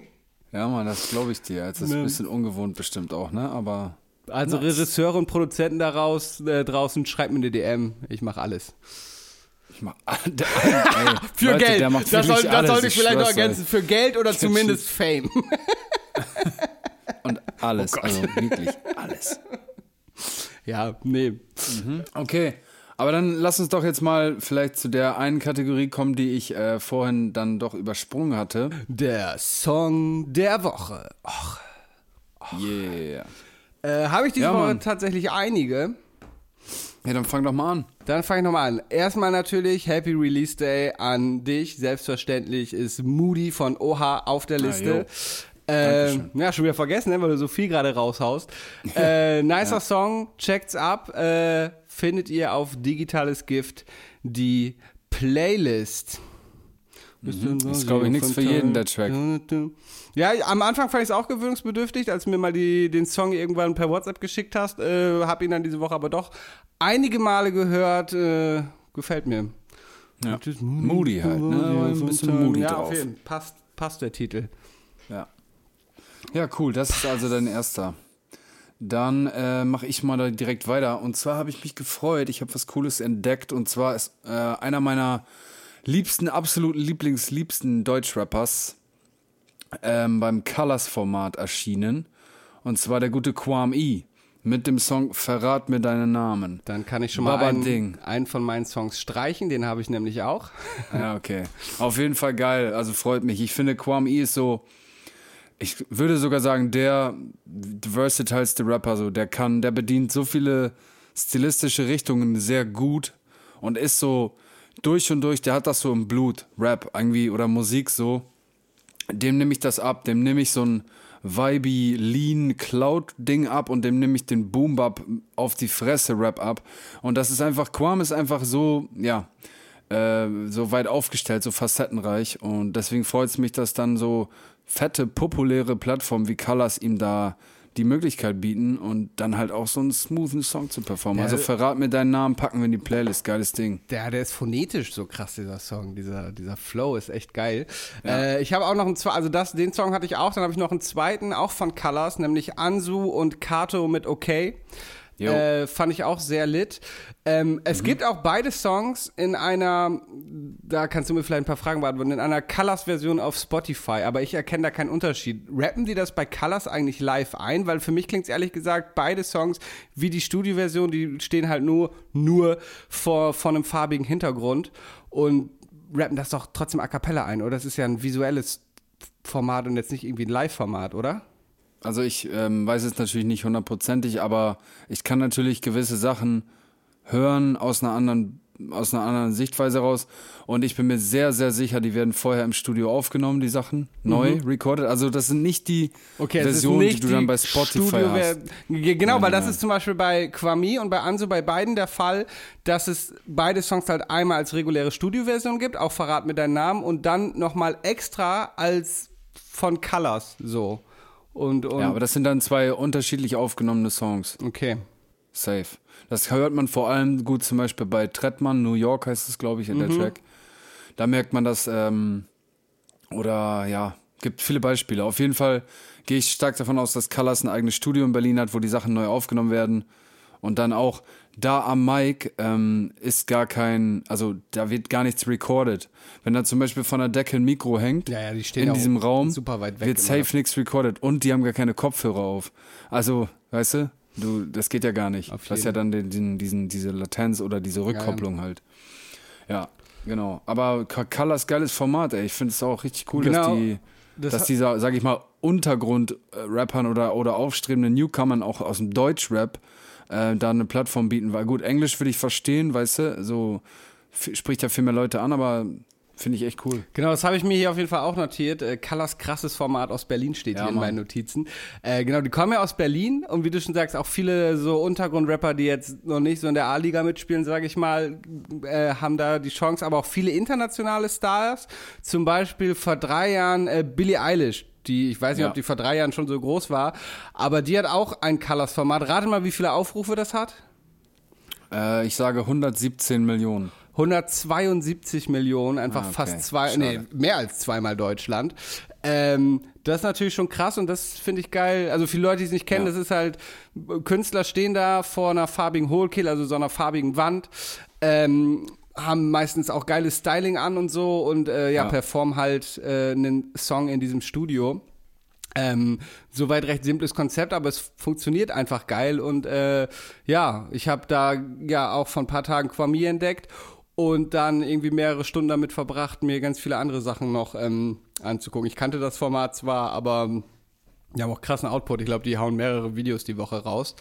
Ja, Mann, das glaube ich dir. Jetzt ist ein Ne. bisschen ungewohnt bestimmt auch, ne? Aber Also Regisseure und Produzenten daraus äh, draußen, schreibt mir eine DM, ich mache alles. Der, ey, Für Leute, Geld. Das, soll, das sollte ich vielleicht noch ergänzen. Für Geld oder zumindest Fame. Und alles. Oh also wirklich alles. ja, nee. Okay. Aber dann lass uns doch jetzt mal vielleicht zu der einen Kategorie kommen, die ich äh, vorhin dann doch übersprungen hatte. Der Song der Woche. Och, Yeah. äh, Habe ich diese Ja, Woche tatsächlich einige. Ja, dann fang doch mal an. Dann fange ich nochmal an. Erstmal natürlich Happy Release Day an dich. Selbstverständlich ist Moody von Oha auf der Liste. ähm, ja, schon wieder vergessen, ne, weil du so viel gerade raushaust. Äh, nicer Song, checkt's ab. Äh, findet ihr auf Digitales Gift die Playlist. Mhm. Ist, glaub ich, nichts für jeden, der Track. Ja, am Anfang fand ich es auch gewöhnungsbedürftig, als du mir mal die, den Song irgendwann per WhatsApp geschickt hast. Äh, hab ihn dann diese Woche aber doch einige Male gehört. Äh, gefällt mir. Ja. Das ist Moody halt, ne? Aber ein bisschen moody ja, drauf. auf jeden Fall. Passt, passt der Titel. Ja. Ja, cool. Das ist also dein erster. Dann äh, mache ich mal da direkt weiter. Und zwar habe ich mich gefreut. Ich habe was Cooles entdeckt. Und zwar ist äh, einer meiner liebsten, absoluten Lieblings, liebsten Deutschrappers ähm, beim Colors-Format erschienen. Und zwar der gute Quam E. Mit dem Song Verrat mir deinen Namen. Dann kann ich schon mal einen, Ding. einen von meinen Songs streichen. Den habe ich nämlich auch. Ja, okay. Auf jeden Fall geil. Also freut mich. Ich finde, Quam E ist so, ich würde sogar sagen, der versatilste Rapper, so. Der kann, der bedient so viele stilistische Richtungen sehr gut und ist so durch und durch, der hat das so im Blut, Rap irgendwie oder Musik so. Dem nehme ich das ab, dem nehme ich so ein vibey, lean, Cloud-Ding ab und dem nehme ich den Boom-Bap auf die Fresse Rap ab. Und das ist einfach, Quam ist einfach so, ja, äh, so weit aufgestellt, so facettenreich. Und deswegen freut es mich, dass dann so fette, populäre Plattformen wie Colors ihm da die Möglichkeit bieten und dann halt auch so einen smoothen Song zu performen. Ja, also verrat mir deinen Namen, packen wir in die Playlist. Geiles Ding. Der, der ist phonetisch so krass, dieser Song. Dieser, dieser Flow ist echt geil. Äh, ich habe auch noch einen zweiten, also das, den Song hatte ich auch, dann habe ich noch einen zweiten, auch von Colors, nämlich Ansu und Kato mit Okay. Äh, fand ich auch sehr lit. Ähm, es gibt auch beide Songs in einer, da kannst du mir vielleicht ein paar Fragen beantworten, in einer Colors-Version auf Spotify, aber ich erkenne da keinen Unterschied. Rappen die das bei Colors eigentlich live ein? Weil für mich klingt es ehrlich gesagt, beide Songs, wie die Studioversion, die stehen halt nur, nur vor, vor einem farbigen Hintergrund und rappen das doch trotzdem a cappella ein, oder? Das ist ja ein visuelles Format und jetzt nicht irgendwie ein Live-Format, oder? Also ich ähm, weiß es natürlich nicht hundertprozentig, aber ich kann natürlich gewisse Sachen hören aus einer anderen aus einer anderen Sichtweise raus und ich bin mir sehr sehr sicher, die werden vorher im Studio aufgenommen, die Sachen neu recorded. Also das sind nicht die Mhm. Okay, Versionen, nicht die du dann bei Spotify Studio- hast. Ge- Genau, Nein, weil das nein. ist zum Beispiel bei Kwami und bei Anso bei beiden der Fall, dass es beide Songs halt einmal als reguläre Studioversion gibt, auch Verrat mit deinem Namen und dann nochmal extra als von Colors so. Und, und Ja, aber das sind dann zwei unterschiedlich aufgenommene Songs. okay. Safe. Das hört man vor allem gut zum Beispiel bei Trettmann, New York heißt es, glaube ich, in Mhm. der Track. Da merkt man das, ähm, oder ja, gibt viele Beispiele. Auf jeden Fall gehe ich stark davon aus, dass Colors ein eigenes Studio in Berlin hat, wo die Sachen neu aufgenommen werden. Und dann auch da am Mic ähm, ist gar kein, also da wird gar nichts recorded. Wenn da zum Beispiel von der Decke ein Mikro hängt, Ja, ja, die in ja diesem Raum, wird safe nichts recorded. Und die haben gar keine Kopfhörer auf. Also, weißt du, du das geht ja gar nicht. Auf Das ist ja dann den, den, diesen, diese Latenz oder diese Rückkopplung halt. Ja, genau. Aber Colors geiles Format, ey. Ich finde es auch richtig cool, dass Genau. die, Das dass dieser, sag ich mal, Untergrund-Rappern oder, oder aufstrebenden Newcomern auch aus dem Deutschrap äh, da eine Plattform bieten. Weil gut, Englisch würde ich verstehen, weißt du, so spricht ja viel mehr Leute an, aber finde ich echt cool. Genau, das habe ich mir hier auf jeden Fall auch notiert. Äh, Colors krasses Format aus Berlin steht Ja, hier in Mann. meinen Notizen. Äh, genau, die kommen ja aus Berlin und wie du schon sagst, auch viele so Untergrundrapper, die jetzt noch nicht so in der A-Liga mitspielen, sage ich mal, äh, haben da die Chance, aber auch viele internationale Stars. Zum Beispiel vor drei Jahren äh, Billie Eilish. Die, ich weiß nicht, Ja. ob die vor drei Jahren schon so groß war, aber die hat auch ein Colors-Format. Rate mal, wie viele Aufrufe das hat? Äh, ich sage 117 Millionen. 172 Millionen, einfach Ah, okay. fast zwei, Schade. nee, mehr als zweimal Deutschland. Ähm, das ist natürlich schon krass und das finde ich geil. Also viele Leute, die es nicht kennen, Ja. das ist halt, Künstler stehen da vor einer farbigen Hohlkehle, also so einer farbigen Wand, ähm, haben meistens auch geiles Styling an und so und äh, ja, Ja. performen halt äh, einen Song in diesem Studio. Ähm, soweit recht simples Konzept, aber es funktioniert einfach geil und äh, ja, ich habe da ja auch vor ein paar Tagen Kwami entdeckt und dann irgendwie mehrere Stunden damit verbracht, mir ganz viele andere Sachen noch ähm, anzugucken. Ich kannte das Format zwar, aber die haben auch krassen Output. Ich glaube, die hauen mehrere Videos die Woche raus.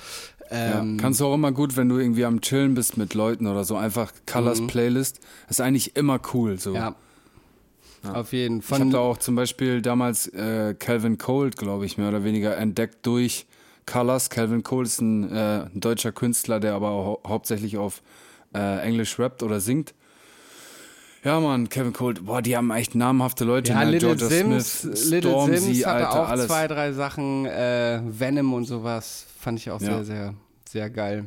Ja, Ähm, kannst du auch immer gut, wenn du irgendwie am Chillen bist mit Leuten oder so, einfach Colors Playlist. ist eigentlich immer cool. So. Mhm. ja. Auf jeden ich habe Fall. da auch zum Beispiel damals äh, Calvin Cold, glaube ich, mehr oder weniger entdeckt durch Colors. Calvin Cold ist ein, äh, ein deutscher Künstler, der aber hau hauptsächlich auf äh, Englisch rappt oder singt. Ja, Mann, Kevin Cold, boah, die haben echt namhafte Leute. Ja, ne? Little Georgia Sims, Smith, Little Stormzy, Sims hatte Alter, auch alles. zwei, drei Sachen. Äh, Venom und sowas fand ich auch Ja. sehr, sehr, sehr geil.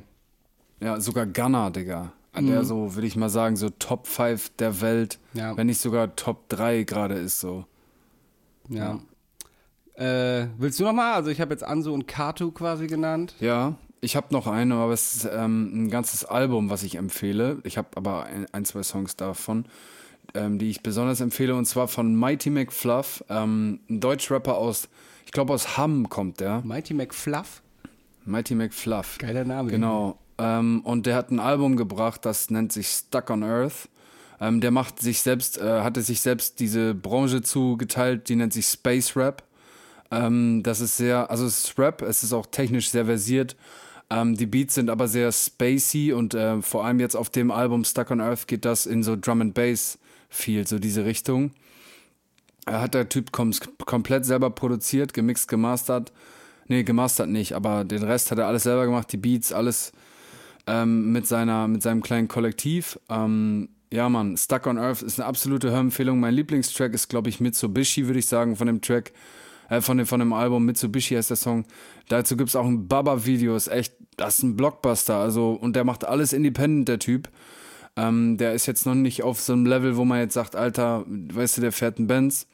Ja, sogar Gunner, Digga. An der so, würde ich mal sagen, so Top 5 der Welt, Mhm. Ja. wenn nicht sogar Top 3 gerade ist so. Ja. Äh, willst du noch mal? Also ich habe jetzt Anso und Katu quasi genannt. Ja, ich habe noch eine, aber es ist ähm, ein ganzes Album, was ich empfehle. Ich habe aber ein, ein, zwei Songs davon, ähm, die ich besonders empfehle, und zwar von Mighty McFluff, ähm, ein Deutschrapper aus, ich glaube aus Hamm kommt der. Mighty McFluff. Mighty McFluff. Geiler Name. Genau. Ähm, und der hat ein Album gebracht, das nennt sich Stuck on Earth. Ähm, der macht sich selbst, äh, hatte sich selbst diese Branche zugeteilt, die nennt sich Space Rap. Ähm, das ist sehr, also es ist Rap, es ist auch technisch sehr versiert. Ähm, die Beats sind aber sehr spacey und äh, vor allem jetzt auf dem Album Stuck on Earth geht das in so Drum and Bass viel, so diese Richtung. Er hat der Typ kom komplett selber produziert, gemixt, gemastert. Nee, gemastert nicht, aber den Rest hat er alles selber gemacht, die Beats, alles ähm, mit, seiner, mit seinem kleinen Kollektiv. Ähm, ja, Mann, Stuck on Earth ist eine absolute Hörempfehlung. Mein Lieblingstrack ist, glaube ich, Mitsubishi, würde ich sagen, von dem Track, äh, von, dem, von dem Album Mitsubishi heißt der Song. Dazu gibt es auch ein Baba-Video, ist echt, das ist ein Blockbuster. Also, und der macht alles independent, der Typ. Ähm, der ist jetzt noch nicht auf so einem Level, wo man jetzt sagt, Alter, weißt du, der fährt einen Benz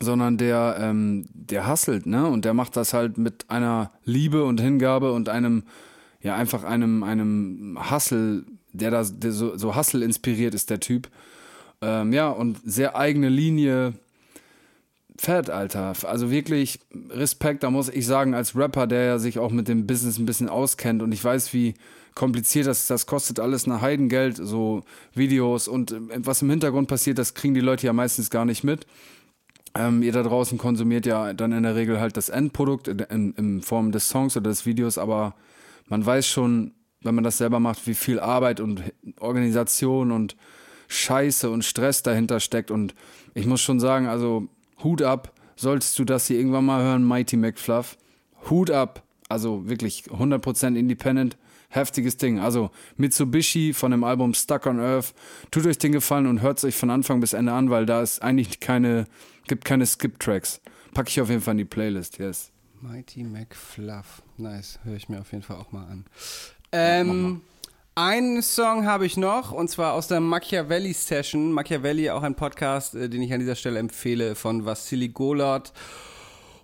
sondern der, ähm, der hustelt, ne? Und der macht das halt mit einer Liebe und Hingabe und einem, ja, einfach einem, einem Hustle, der da der so, so Hustle inspiriert ist, der Typ. Ähm, ja, und sehr eigene Linie. Fett, Alter. Also wirklich Respekt, da muss ich sagen, als Rapper, der ja sich auch mit dem Business ein bisschen auskennt und ich weiß, wie kompliziert das ist, das kostet alles ein Heidengeld, so Videos und äh, was im Hintergrund passiert, das kriegen die Leute ja meistens gar nicht mit. Ähm, ihr da draußen konsumiert ja dann in der Regel halt das Endprodukt in, in Form des Songs oder des Videos, aber man weiß schon, wenn man das selber macht, wie viel Arbeit und Organisation und Scheiße und Stress dahinter steckt. Und ich muss schon sagen, also Hut ab, solltest du das hier irgendwann mal hören, Mighty McFluff. Hut ab, also wirklich 100% independent, heftiges Ding. Also Mitsubishi von dem Album Stuck on Earth. Tut euch den Gefallen und hört es euch von Anfang bis Ende an, weil da ist eigentlich keine, gibt keine Skip-Tracks. Packe ich auf jeden Fall in die Playlist, yes. Mighty McFluff. Nice. Höre ich mir auf jeden Fall auch mal an. Ähm, einen Song habe ich noch und zwar aus der Machiavelli Session. Machiavelli, auch ein Podcast, äh, den ich an dieser Stelle empfehle, von Vassili Golot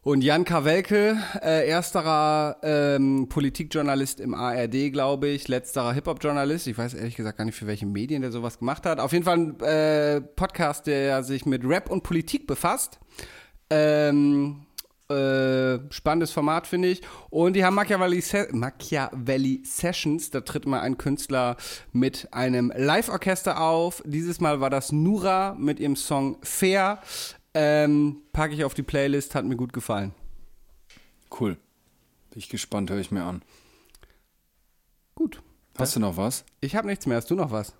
und Jan Kawelke. Äh, ersterer ähm, Politikjournalist im ARD, glaube ich. Letzterer Hip-Hop-Journalist. Ich weiß ehrlich gesagt gar nicht, für welche Medien der sowas gemacht hat. Auf jeden Fall ein äh, Podcast, der sich mit Rap und Politik befasst. Ähm, äh, spannendes Format, finde ich. Und die haben Machiavelli, Se Machiavelli Sessions. Da tritt mal ein Künstler mit einem Live-Orchester auf. Dieses Mal war das Nura mit ihrem Song Fair. Ähm, packe ich auf die Playlist, hat mir gut gefallen. Cool. Bin ich gespannt, höre ich mir an. Gut. Hast du noch was? Ich habe nichts mehr. Hast du noch was?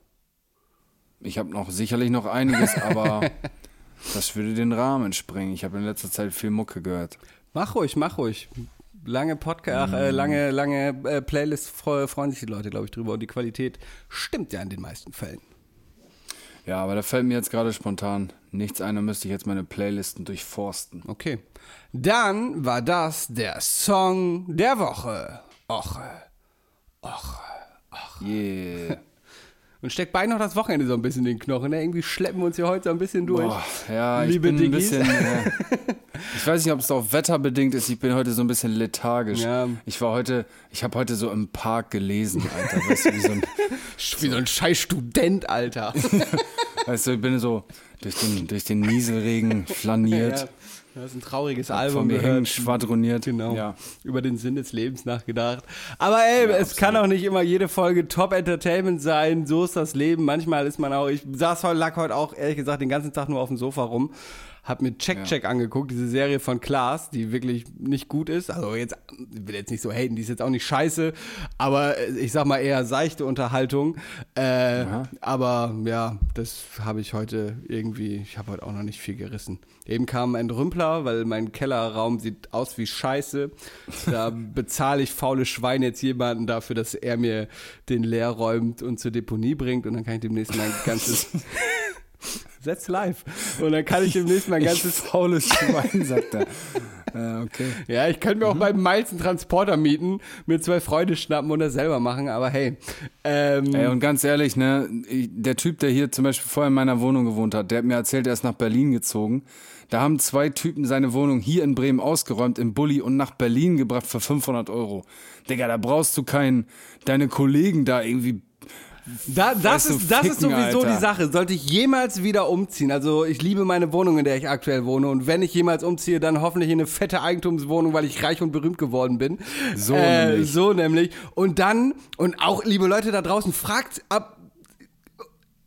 Ich habe noch sicherlich noch einiges, aber das würde den Rahmen sprengen. Ich habe in letzter Zeit viel Mucke gehört. Mach ruhig, mach ruhig. Lange Podcast, äh, lange, lange äh, Playlist freu, freuen sich die Leute, glaube ich, drüber. Und die Qualität stimmt ja in den meisten Fällen. Ja, aber da fällt mir jetzt gerade spontan nichts ein, da müsste ich jetzt meine Playlisten durchforsten. Okay. Dann war das der Song der Woche. Och, och, och. Yeah. Und steckt beinahe noch das Wochenende so ein bisschen in den Knochen. Ne? Irgendwie schleppen wir uns hier heute so ein bisschen durch. Boah, ja, ich Liebe bin ein bisschen. Äh, ich weiß nicht, ob es auch wetterbedingt ist. Ich bin heute so ein bisschen lethargisch. Ja. Ich war heute, ich habe heute so im Park gelesen, Alter. Weißt du, wie so ein, Wie so ein scheiß Student, Alter. weißt du, ich bin so durch den, durch den Nieselregen flaniert, ja, du hast ein trauriges von Album mir hängen gehört. schwadroniert. Genau. Ja. Über den Sinn des Lebens nachgedacht. Aber ey, es kann auch nicht immer jede Folge Top Entertainment sein. So ist das Leben. Manchmal ist man auch, ich saß heute, lag heute auch, ehrlich gesagt, den ganzen Tag nur auf dem Sofa rum. Hab mir Check Check angeguckt, diese Serie von Klaas, die wirklich nicht gut ist. Also jetzt, ich will jetzt nicht so haten, die ist jetzt auch nicht scheiße, aber äh, ich sag mal eher seichte Unterhaltung. Äh, aber ja, das habe ich heute irgendwie, ich habe heute auch noch nicht viel gerissen. Eben kam ein Rümpler, weil mein Kellerraum sieht aus wie Scheiße. Da bezahle ich faule Schweine jetzt jemanden dafür, dass er mir den leer räumt und zur Deponie bringt und dann kann ich demnächst mein ganzes Setz live. Und dann kann ich demnächst mein ganzes Faules Schwein, sagt er. Äh, okay. Ja, ich könnte mir auch beim Miles einen Transporter mieten, mir zwei Freunde schnappen und das selber machen, aber hey. Ähm, Ey, und ganz ehrlich, ne, ich- der Typ, der hier zum Beispiel vorher in meiner Wohnung gewohnt hat, der hat mir erzählt, er ist nach Berlin gezogen. Da haben zwei Typen seine Wohnung hier in Bremen ausgeräumt im Bulli und nach Berlin gebracht für 500 Euro. Digga, da brauchst du keinen, deine Kollegen da irgendwie. Da, das ist, das ist sowieso Alter. die Sache. Sollte ich jemals wieder umziehen, also ich liebe meine Wohnung, in der ich aktuell wohne und wenn ich jemals umziehe, dann hoffentlich in eine fette Eigentumswohnung, weil ich reich und berühmt geworden bin. So äh, nämlich. So nämlich. Und dann, und auch liebe Leute da draußen, fragt ab,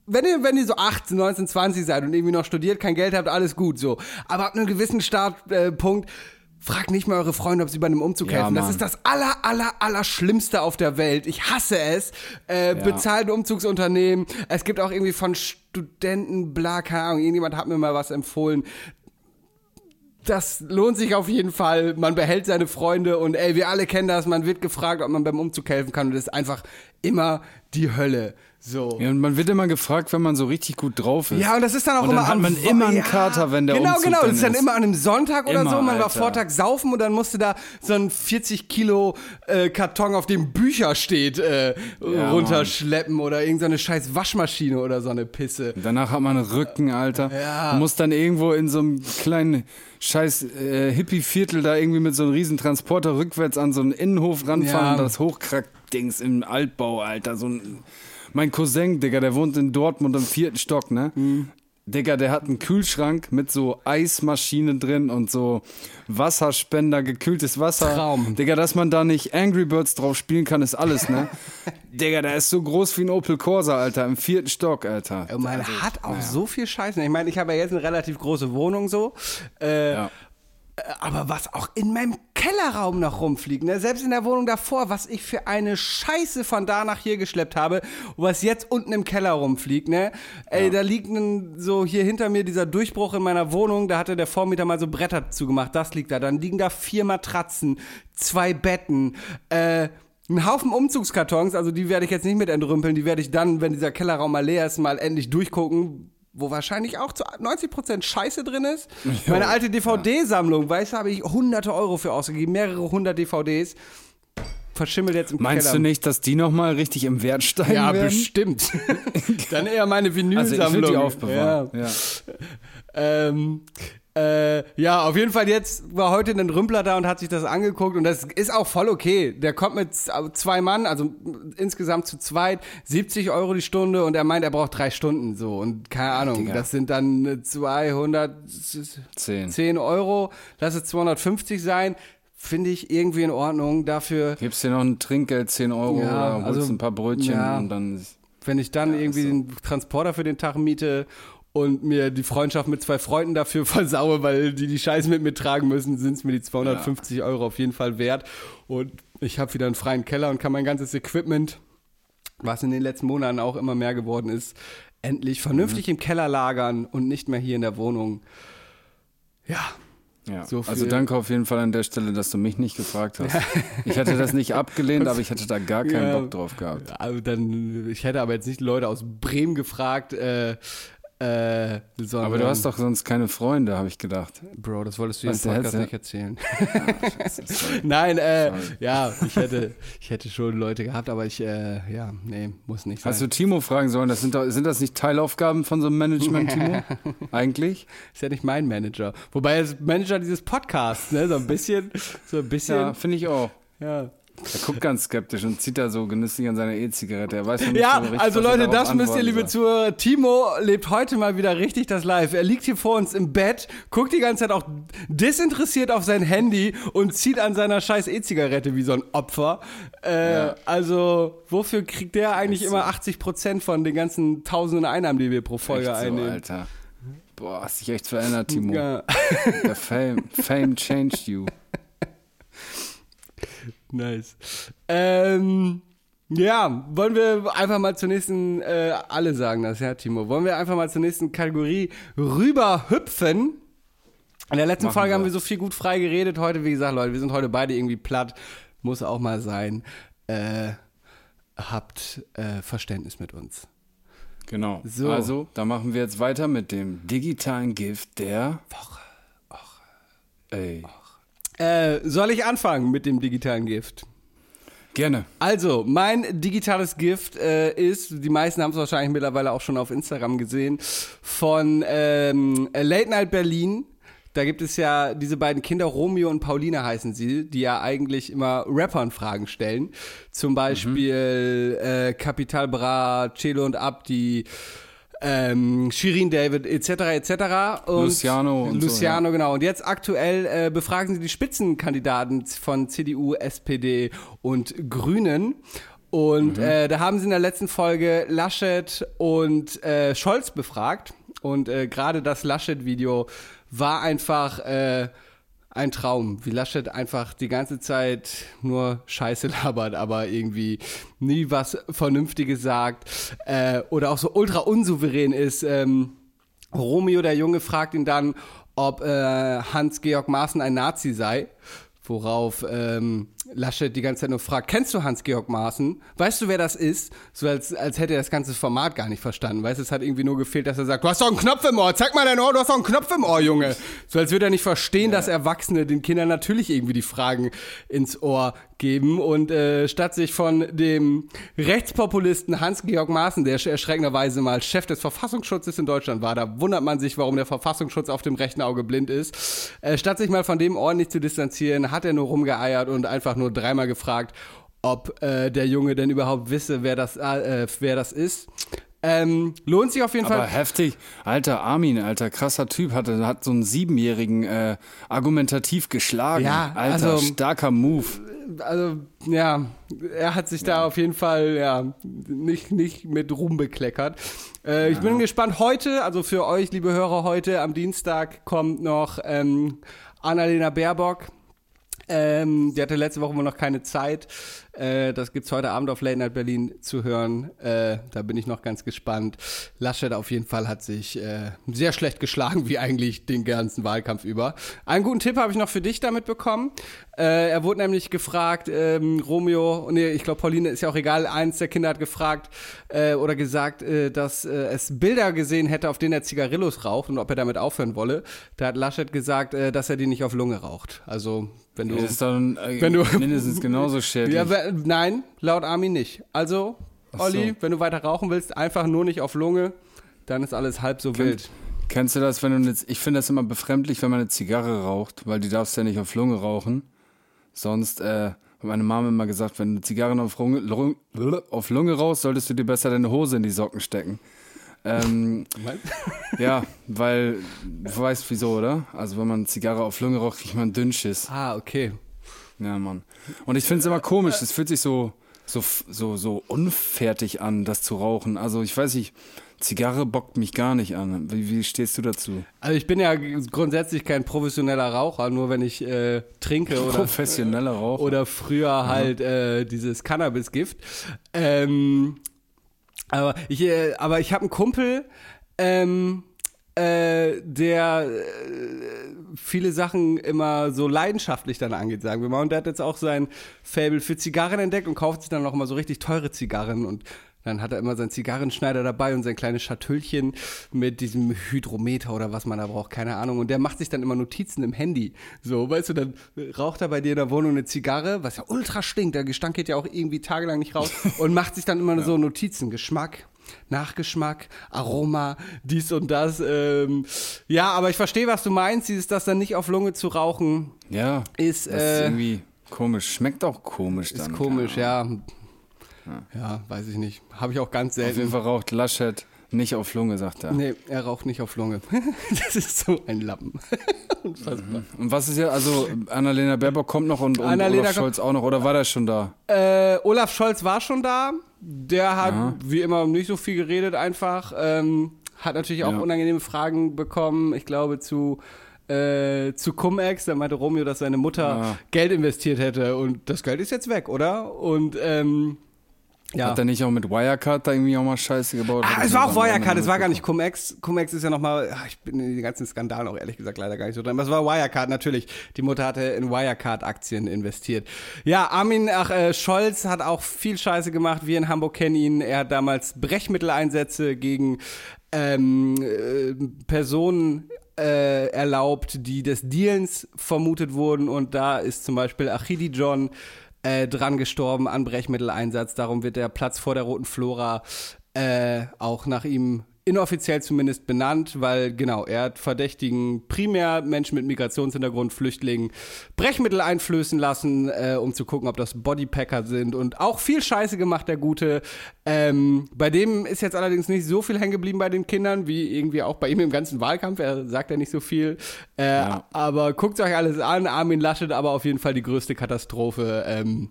wenn ihr, wenn ihr so 18, 19, 20 seid und irgendwie noch studiert, kein Geld habt, alles gut so. Aber ab einem gewissen Startpunkt, fragt nicht mal eure Freunde, ob sie bei einem Umzug Ja, helfen. Das Mann. ist das aller, aller, aller Schlimmste auf der Welt. Ich hasse es. Äh, Bezahlt ein Umzugsunternehmen. Es gibt auch irgendwie von Studenten, bla, keine Ahnung, irgendjemand hat mir mal was empfohlen. Das lohnt sich auf jeden Fall. Man behält seine Freunde und ey, wir alle kennen das. Man wird gefragt, ob man beim Umzug helfen kann und das ist einfach immer die Hölle. So. Ja, und man wird immer gefragt, wenn man so richtig gut drauf ist. Ja, und das ist dann auch Und dann immer hat am man immer einen Kater, wenn der Genau, Umzug genau. dann Das ist dann immer an einem Sonntag oder Immer, so. Man war Alter. Vortag saufen und dann musste da so ein 40 Kilo äh, Karton, auf dem Bücher steht, äh, Ja, runterschleppen oder irgendeine scheiß Waschmaschine oder so eine Pisse. Danach hat man Rücken, Alter. Ja. Du musst dann irgendwo in so einem kleinen scheiß äh, Hippie-Viertel da irgendwie mit so einem riesen Transporter rückwärts an so einen Innenhof ranfahren Ja. das Hochkrack-Dings im Altbau, Alter. So ein, mein Cousin, Digga, der wohnt in Dortmund im vierten Stock, ne? Mhm. Digga, der hat einen Kühlschrank mit so Eismaschine drin und so Wasserspender, gekühltes Wasser. Traum. Digga, dass man da nicht Angry Birds drauf spielen kann, ist alles, ne? Digga, der ist so groß wie ein Opel Corsa, Alter, im vierten Stock, Alter. Und man hat auch so viel Scheiße. Ich meine, ich habe ja jetzt eine relativ große Wohnung so. Äh, Ja. Aber was auch in meinem Kellerraum noch rumfliegt, ne? selbst in der Wohnung davor, was ich für eine Scheiße von da nach hier geschleppt habe und was jetzt unten im Keller rumfliegt, ne? Ey, da liegt ein, so hier hinter mir dieser Durchbruch in meiner Wohnung, da hatte der Vormieter mal so Bretter zugemacht, das liegt da. Dann liegen da vier Matratzen, zwei Betten, äh, ein Haufen Umzugskartons, also die werde ich jetzt nicht mit entrümpeln, die werde ich dann, wenn dieser Kellerraum mal leer ist, mal endlich durchgucken, wo wahrscheinlich auch zu 90% Scheiße drin ist. Meine alte DVD-Sammlung, weißt du, habe ich hunderte Euro für ausgegeben, mehrere hundert DVDs. Verschimmelt jetzt im Meinst Keller. du nicht, dass die nochmal richtig im Wert steigen Ja, werden? bestimmt. Dann eher meine Also Vinylsammlung. ich würde die aufbewahren. Ja. Ja. Ähm, äh, ja, auf jeden Fall jetzt war heute ein Rümpler da und hat sich das angeguckt und das ist auch voll okay. Der kommt mit z- zwei Mann, also insgesamt zu zweit, 70 Euro die Stunde und er meint, er braucht drei Stunden so und keine Ahnung, Digga. das sind dann 210 Zehn. Euro, lass es 250 sein, finde ich irgendwie in Ordnung dafür. Gibst dir noch ein Trinkgeld, 10 Euro Ja, oder holst also, ein paar Brötchen ja. und dann. Wenn ich dann irgendwie den Transporter für den Tag miete und mir die Freundschaft mit zwei Freunden dafür versaue, weil die die Scheiße mit mir tragen müssen, sind es mir die 250 Euro auf jeden Fall wert. Und ich habe wieder einen freien Keller und kann mein ganzes Equipment, was in den letzten Monaten auch immer mehr geworden ist, endlich vernünftig im Keller lagern und nicht mehr hier in der Wohnung. Ja, Ja. So also danke auf jeden Fall an der Stelle, dass du mich nicht gefragt hast. Ich hätte das nicht abgelehnt, aber ich hätte da gar keinen Ja. Bock drauf gehabt. Also dann, ich hätte aber jetzt nicht Leute aus Bremen gefragt, äh, Äh, Aber du hast doch sonst keine Freunde, habe ich gedacht. Bro, das wolltest du der Podcast nicht erzählen. Nein, äh, ja, ich hätte, ich hätte schon Leute gehabt, aber ich, äh, ja, nee, muss nicht sein. Hast du Timo fragen sollen? Das sind, doch, sind das nicht Teilaufgaben von so einem Management, Timo? Eigentlich? ist ja nicht mein Manager. Wobei er ist Manager dieses Podcasts, ne, so ein bisschen, so ein bisschen, Ja, ja. finde ich auch. Ja, Er guckt ganz skeptisch und zieht da so genüsslich an seiner E-Zigarette. Er weiß nicht so richtig, also Leute, das müsst ihr, liebe. Zuhörer. Timo lebt heute mal wieder richtig das Live. Er liegt hier vor uns im Bett, guckt die ganze Zeit auch desinteressiert auf sein Handy und zieht an seiner scheiß E-Zigarette wie so ein Opfer. Äh, Ja. Also, wofür kriegt der eigentlich so. immer 80 Prozent von den ganzen tausenden Einnahmen, die wir pro Folge Echt so, einnehmen? Alter. Boah, hast dich echt verändert, Timo. Ja, Der Fame, Fame changed you. nice. Ähm, ja, wollen wir einfach mal zur nächsten, äh, alle sagen das, ja, Timo. Wollen wir einfach mal zur nächsten Kategorie rüber hüpfen? In der letzten Machen Folge haben wir. wir so viel gut frei geredet. Heute, wie gesagt, Leute, wir sind heute beide irgendwie platt. Muss auch mal sein. Äh, habt äh, Verständnis mit uns. Genau. So. Also, da machen wir jetzt weiter mit dem digitalen Gift der Woche. Ey. Äh, soll ich anfangen mit dem digitalen Gift? Gerne. Also, mein digitales Gift äh, ist, die meisten haben es wahrscheinlich mittlerweile auch schon auf Instagram gesehen, von ähm, Late Night Berlin. Da gibt es ja diese beiden Kinder, Romeo und Pauline heißen sie, die ja eigentlich immer Rappern Fragen stellen. Zum Beispiel äh, Capital Bra, Celo und Abdi, ähm, Shirin David etc. etc. Und Luciano und so, Luciano, genau. Und jetzt aktuell äh, befragen sie die Spitzenkandidaten von CDU, SPD und Grünen. Und äh, da haben sie in der letzten Folge Laschet und äh, Scholz befragt. Und äh, gerade das Laschet-Video war einfach äh, ein Traum, wie Laschet einfach die ganze Zeit nur Scheiße labert, aber irgendwie nie was Vernünftiges sagt äh, oder auch so ultra unsouverän ist. Ähm, Romeo, der Junge, fragt ihn dann, ob äh, Hans-Georg Maaßen ein Nazi sei. Worauf ähm, Laschet die ganze Zeit nur fragt, kennst du Hans-Georg Maaßen? Weißt du, wer das ist? So als, als hätte er das ganze Format gar nicht verstanden. Weißt du, es hat irgendwie nur gefehlt, dass er sagt, du hast doch einen Knopf im Ohr, zeig mal dein Ohr, du hast doch einen Knopf im Ohr, Junge. So als würde er nicht verstehen, dass Erwachsene den Kindern natürlich irgendwie die Fragen ins Ohr geben. Und äh, statt sich von dem Rechtspopulisten Hans-Georg Maaßen, der erschreckenderweise mal Chef des Verfassungsschutzes in Deutschland war, da wundert man sich, warum der Verfassungsschutz auf dem rechten Auge blind ist, äh, statt sich mal von dem ordentlich zu distanzieren, hat er nur rumgeeiert und einfach nur dreimal gefragt, ob äh, der Junge denn überhaupt wisse, wer das, äh, wer das ist. Ähm, lohnt sich auf jeden Aber Fall. heftig. Alter Armin, alter krasser Typ, hat, hat so einen Siebenjährigen äh, argumentativ geschlagen. Ja, alter, also- starker Move. also ja, er hat sich da auf jeden Fall ja nicht, nicht mit Ruhm bekleckert. Äh, Ich bin gespannt. Heute, also für euch, liebe Hörer, heute am Dienstag kommt noch ähm, Annalena Baerbock. Ähm, die hatte letzte Woche wohl noch keine Zeit. Äh, das gibt's heute Abend auf Late Night Berlin zu hören. Äh, da bin ich noch ganz gespannt. Laschet auf jeden Fall hat sich äh, sehr schlecht geschlagen, wie eigentlich den ganzen Wahlkampf über. Einen guten Tipp habe ich noch für dich damit bekommen. Äh, er wurde nämlich gefragt, ähm, Romeo, nee, ich glaube Pauline ist ja auch egal, eins der Kinder hat gefragt äh, oder gesagt, äh, dass äh, es Bilder gesehen hätte, auf denen er Zigarillos raucht und ob er damit aufhören wolle. Da hat Laschet gesagt, äh, dass er die nicht auf Lunge raucht. Also wenn du Das ist dann äh, Wenn du- mindestens genauso schädlich. ja, nein, laut Armin nicht. Also, Olli, so. wenn du weiter rauchen willst, einfach nur nicht auf Lunge, dann ist alles halb so wild. Kennst du das, wenn du eine, ich finde das immer befremdlich, wenn man eine Zigarre raucht, weil die darfst ja nicht auf Lunge rauchen. Sonst, äh, hat meine Mama immer gesagt, wenn du Zigarren auf Lunge, Lunge, auf Lunge rauchst, solltest du dir besser deine Hose in die Socken stecken. Ähm, ja, weil, du weißt wieso, oder? Also wenn man Zigarre auf Lunge raucht, kriegt man Dünnschiss. Ah, okay. Ja, Mann. Und ich finde es immer komisch, es fühlt sich so, so, so, so unfertig an, das zu rauchen. Also ich weiß nicht, Zigarre bockt mich gar nicht an. Wie, wie stehst du dazu? Also ich bin ja grundsätzlich kein professioneller Raucher, nur wenn ich äh, trinke oder, Professioneller Raucher. oder früher halt äh, dieses Cannabisgift. Ähm, aber ich, äh, aber ich habe einen Kumpel, ähm, äh, der äh, viele Sachen immer so leidenschaftlich dann angeht, sagen wir mal. Und der hat jetzt auch sein Fable für Zigarren entdeckt und kauft sich dann noch mal so richtig teure Zigarren und Dann hat er immer seinen Zigarrenschneider dabei und sein kleines Schatüllchen mit diesem Hydrometer oder was man da braucht, keine Ahnung. Und der macht sich dann immer Notizen im Handy. So, weißt du, dann raucht er bei dir in der Wohnung eine Zigarre, was ja ultra stinkt. Der Gestank geht ja auch irgendwie tagelang nicht raus. und macht sich dann immer so Notizen. Geschmack, Nachgeschmack, Aroma, dies und das. Ähm, ja, aber ich verstehe, was du meinst. Dieses, das dann nicht auf Lunge zu rauchen, Ja. ist, Das ist äh, irgendwie komisch. Schmeckt auch komisch dann. ist komisch, keine ja. Ja, weiß ich nicht. Habe ich auch ganz Auf jeden selten. Fall raucht Laschet nicht auf Lunge, sagt er. Nee, er raucht nicht auf Lunge. das ist so ein Lappen. Unfassbar. Und was ist ja, also Annalena Baerbock kommt noch und, und Olaf Scholz auch noch, oder war der schon da? Äh, Olaf Scholz war schon da. Der hat wie immer nicht so viel geredet einfach. Ähm, hat natürlich auch Ja. unangenehme Fragen bekommen. Ich glaube zu äh, zu Cum-Ex, da meinte Romeo, dass seine Mutter Ja. Geld investiert hätte und das Geld ist jetzt weg, oder? Und ähm, ja. Hat er nicht auch mit Wirecard da irgendwie auch mal Scheiße gebaut? Ah, es war auch Wirecard, es war gar nicht Cum-Ex. Cum-Ex ist ja nochmal, ich bin in den ganzen Skandalen auch ehrlich gesagt leider gar nicht so drin. Aber es war Wirecard natürlich. Die Mutter hatte in Wirecard-Aktien investiert. Ja, Armin ach, äh, Scholz hat auch viel Scheiße gemacht. Wir in Hamburg kennen ihn. Er hat damals Brechmitteleinsätze gegen ähm, äh, Personen äh, erlaubt, die des Dealens vermutet wurden. Und da ist zum Beispiel Achidi John äh, dran gestorben an Brechmitteleinsatz. Darum wird der Platz vor der Roten Flora äh, auch nach ihm inoffiziell zumindest benannt, weil genau, er hat Verdächtigen primär Menschen mit Migrationshintergrund, Flüchtlingen, Brechmittel einflößen lassen, äh, um zu gucken, ob das Bodypacker sind und auch viel Scheiße gemacht, der Gute. Ähm, bei dem ist jetzt allerdings nicht so viel hängen geblieben bei den Kindern, wie irgendwie auch bei ihm im ganzen Wahlkampf. Er sagt ja nicht so viel. Äh, Aber guckt euch alles an. Armin Laschet aber auf jeden Fall die größte Katastrophe. Ähm,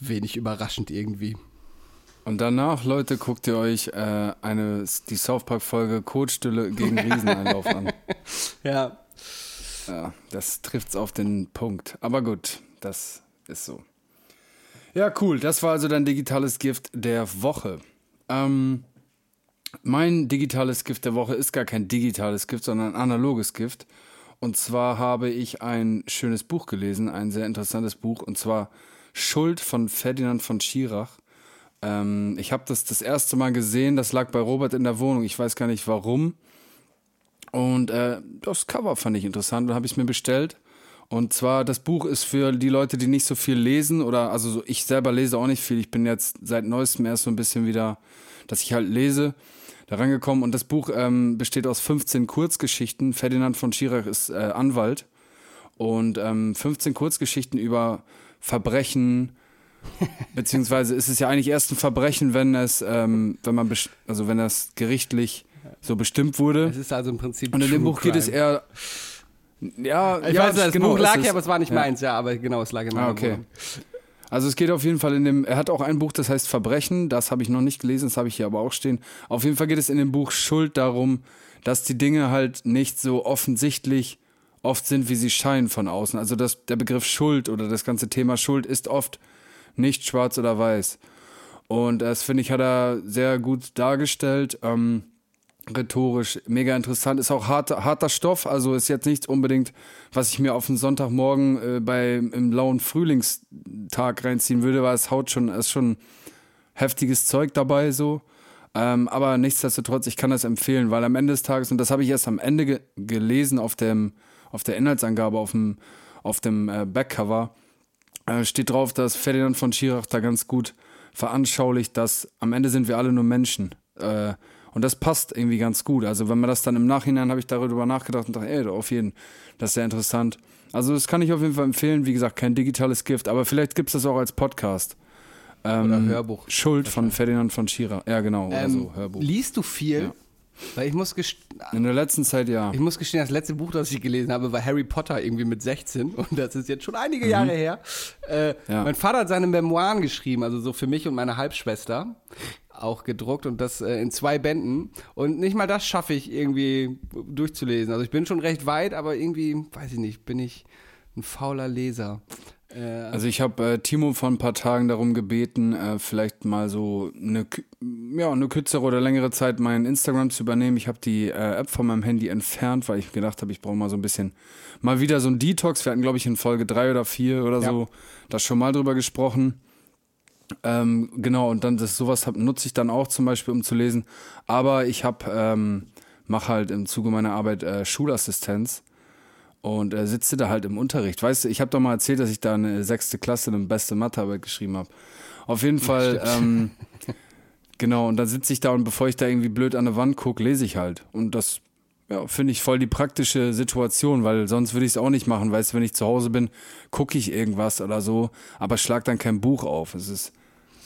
wenig überraschend irgendwie. Und danach, Leute, guckt ihr euch äh, eine, die South Park-Folge Kotstille gegen Rieseneinlauf an. Ja. Ja, das trifft's auf den Punkt. Aber gut, das ist so. Ja, cool. Das war also dein digitales Gift der Woche. Ähm, mein digitales Gift der Woche ist gar kein digitales Gift, sondern ein analoges Gift. Und zwar habe ich ein schönes Buch gelesen, ein sehr interessantes Buch, und zwar Schuld von Ferdinand von Schirach. Ähm, ich habe das das erste Mal gesehen, das lag bei Robert in der Wohnung. Ich weiß gar nicht warum. Und äh, das Cover fand ich interessant und habe ich mir bestellt. Und zwar, das Buch ist für die Leute, die nicht so viel lesen oder, also so, ich selber lese auch nicht viel. Ich bin jetzt seit neuestem erst so ein bisschen wieder, dass ich halt lese, da rangekommen. Und das Buch ähm, besteht aus 15 Kurzgeschichten. Ferdinand von Schirach ist äh, Anwalt. Und ähm, 15 Kurzgeschichten über Verbrechen, beziehungsweise ist es ja eigentlich erst ein Verbrechen, wenn es, ähm, wenn man, also wenn das gerichtlich so bestimmt wurde. Es ist also im Prinzip. Und in dem Buch geht es eher. Ja, Ich ja, weiß, das genau, Buch lag ja, aber es war nicht ja. meins, ja, aber genau, es lag in meiner Ah, okay. Wohnung. Also es geht auf jeden Fall in dem, er hat auch ein Buch, das heißt Verbrechen, das habe ich noch nicht gelesen, das habe ich hier aber auch stehen. Auf jeden Fall geht es in dem Buch Schuld darum, dass die Dinge halt nicht so offensichtlich oft sind, wie sie scheinen von außen. Also das, der Begriff Schuld oder das ganze Thema Schuld ist oft nicht schwarz oder weiß. Und das finde ich, hat er sehr gut dargestellt. Ähm, rhetorisch mega interessant. Ist auch harter, harter Stoff, also ist jetzt nicht unbedingt, was ich mir auf einen Sonntagmorgen äh, bei im lauen Frühlingstag reinziehen würde, weil es haut schon, ist schon heftiges Zeug dabei so. Ähm, aber nichtsdestotrotz, ich kann das empfehlen, weil am Ende des Tages, und das habe ich erst am Ende ge gelesen auf dem, auf der Inhaltsangabe, auf dem, auf dem äh, Backcover, äh, steht drauf, dass Ferdinand von Schirach da ganz gut veranschaulicht, dass am Ende sind wir alle nur Menschen. Äh, und das passt irgendwie ganz gut. Also wenn man das dann im Nachhinein, habe ich darüber nachgedacht und dachte, ey, auf jeden, das ist sehr interessant. Also das kann ich auf jeden Fall empfehlen. Wie gesagt, kein digitales Gift, aber vielleicht gibt es das auch als Podcast. Ähm, Oder Hörbuch. Schuld von Ferdinand von Schirach. Ja, genau. Oder Ähm, so, Hörbuch. Liest du viel? Ja. Weil ich muss, In der letzten Zeit ja. ich muss gestehen, das letzte Buch, das ich gelesen habe, war Harry Potter irgendwie mit 16 und das ist jetzt schon einige Jahre her. Äh, Mhm. Ja. Mein Vater hat seine Memoiren geschrieben, also so für mich und meine Halbschwester, auch gedruckt und das äh, in zwei Bänden. Und nicht mal das schaffe ich irgendwie durchzulesen. Also ich bin schon recht weit, aber irgendwie, weiß ich nicht, bin ich ein fauler Leser. Äh, Also ich habe äh, Timo vor ein paar Tagen darum gebeten, äh, vielleicht mal so eine, ja, eine kürzere oder längere Zeit mein Instagram zu übernehmen. Ich habe die äh, App von meinem Handy entfernt, weil ich gedacht habe, ich brauche mal so ein bisschen, mal wieder so ein Detox. Wir hatten, glaube ich, in Folge drei oder vier oder Ja. so da schon mal drüber gesprochen. Ähm, genau, und dann das sowas hab, nutze ich dann auch zum Beispiel, um zu lesen. Aber ich habe, ähm, mache halt im Zuge meiner Arbeit äh, Schulassistenz und äh, sitze da halt im Unterricht. Weißt du, ich habe doch mal erzählt, dass ich da eine sechste Klasse eine beste Mathearbeit geschrieben habe. Auf jeden Fall, ähm, genau, und dann sitze ich da und bevor ich da irgendwie blöd an der Wand gucke, lese ich halt. Und das ja, finde ich voll die praktische Situation, weil sonst würde ich es auch nicht machen. Weißt du, wenn ich zu Hause bin, gucke ich irgendwas oder so, aber schlag dann kein Buch auf. Es ist,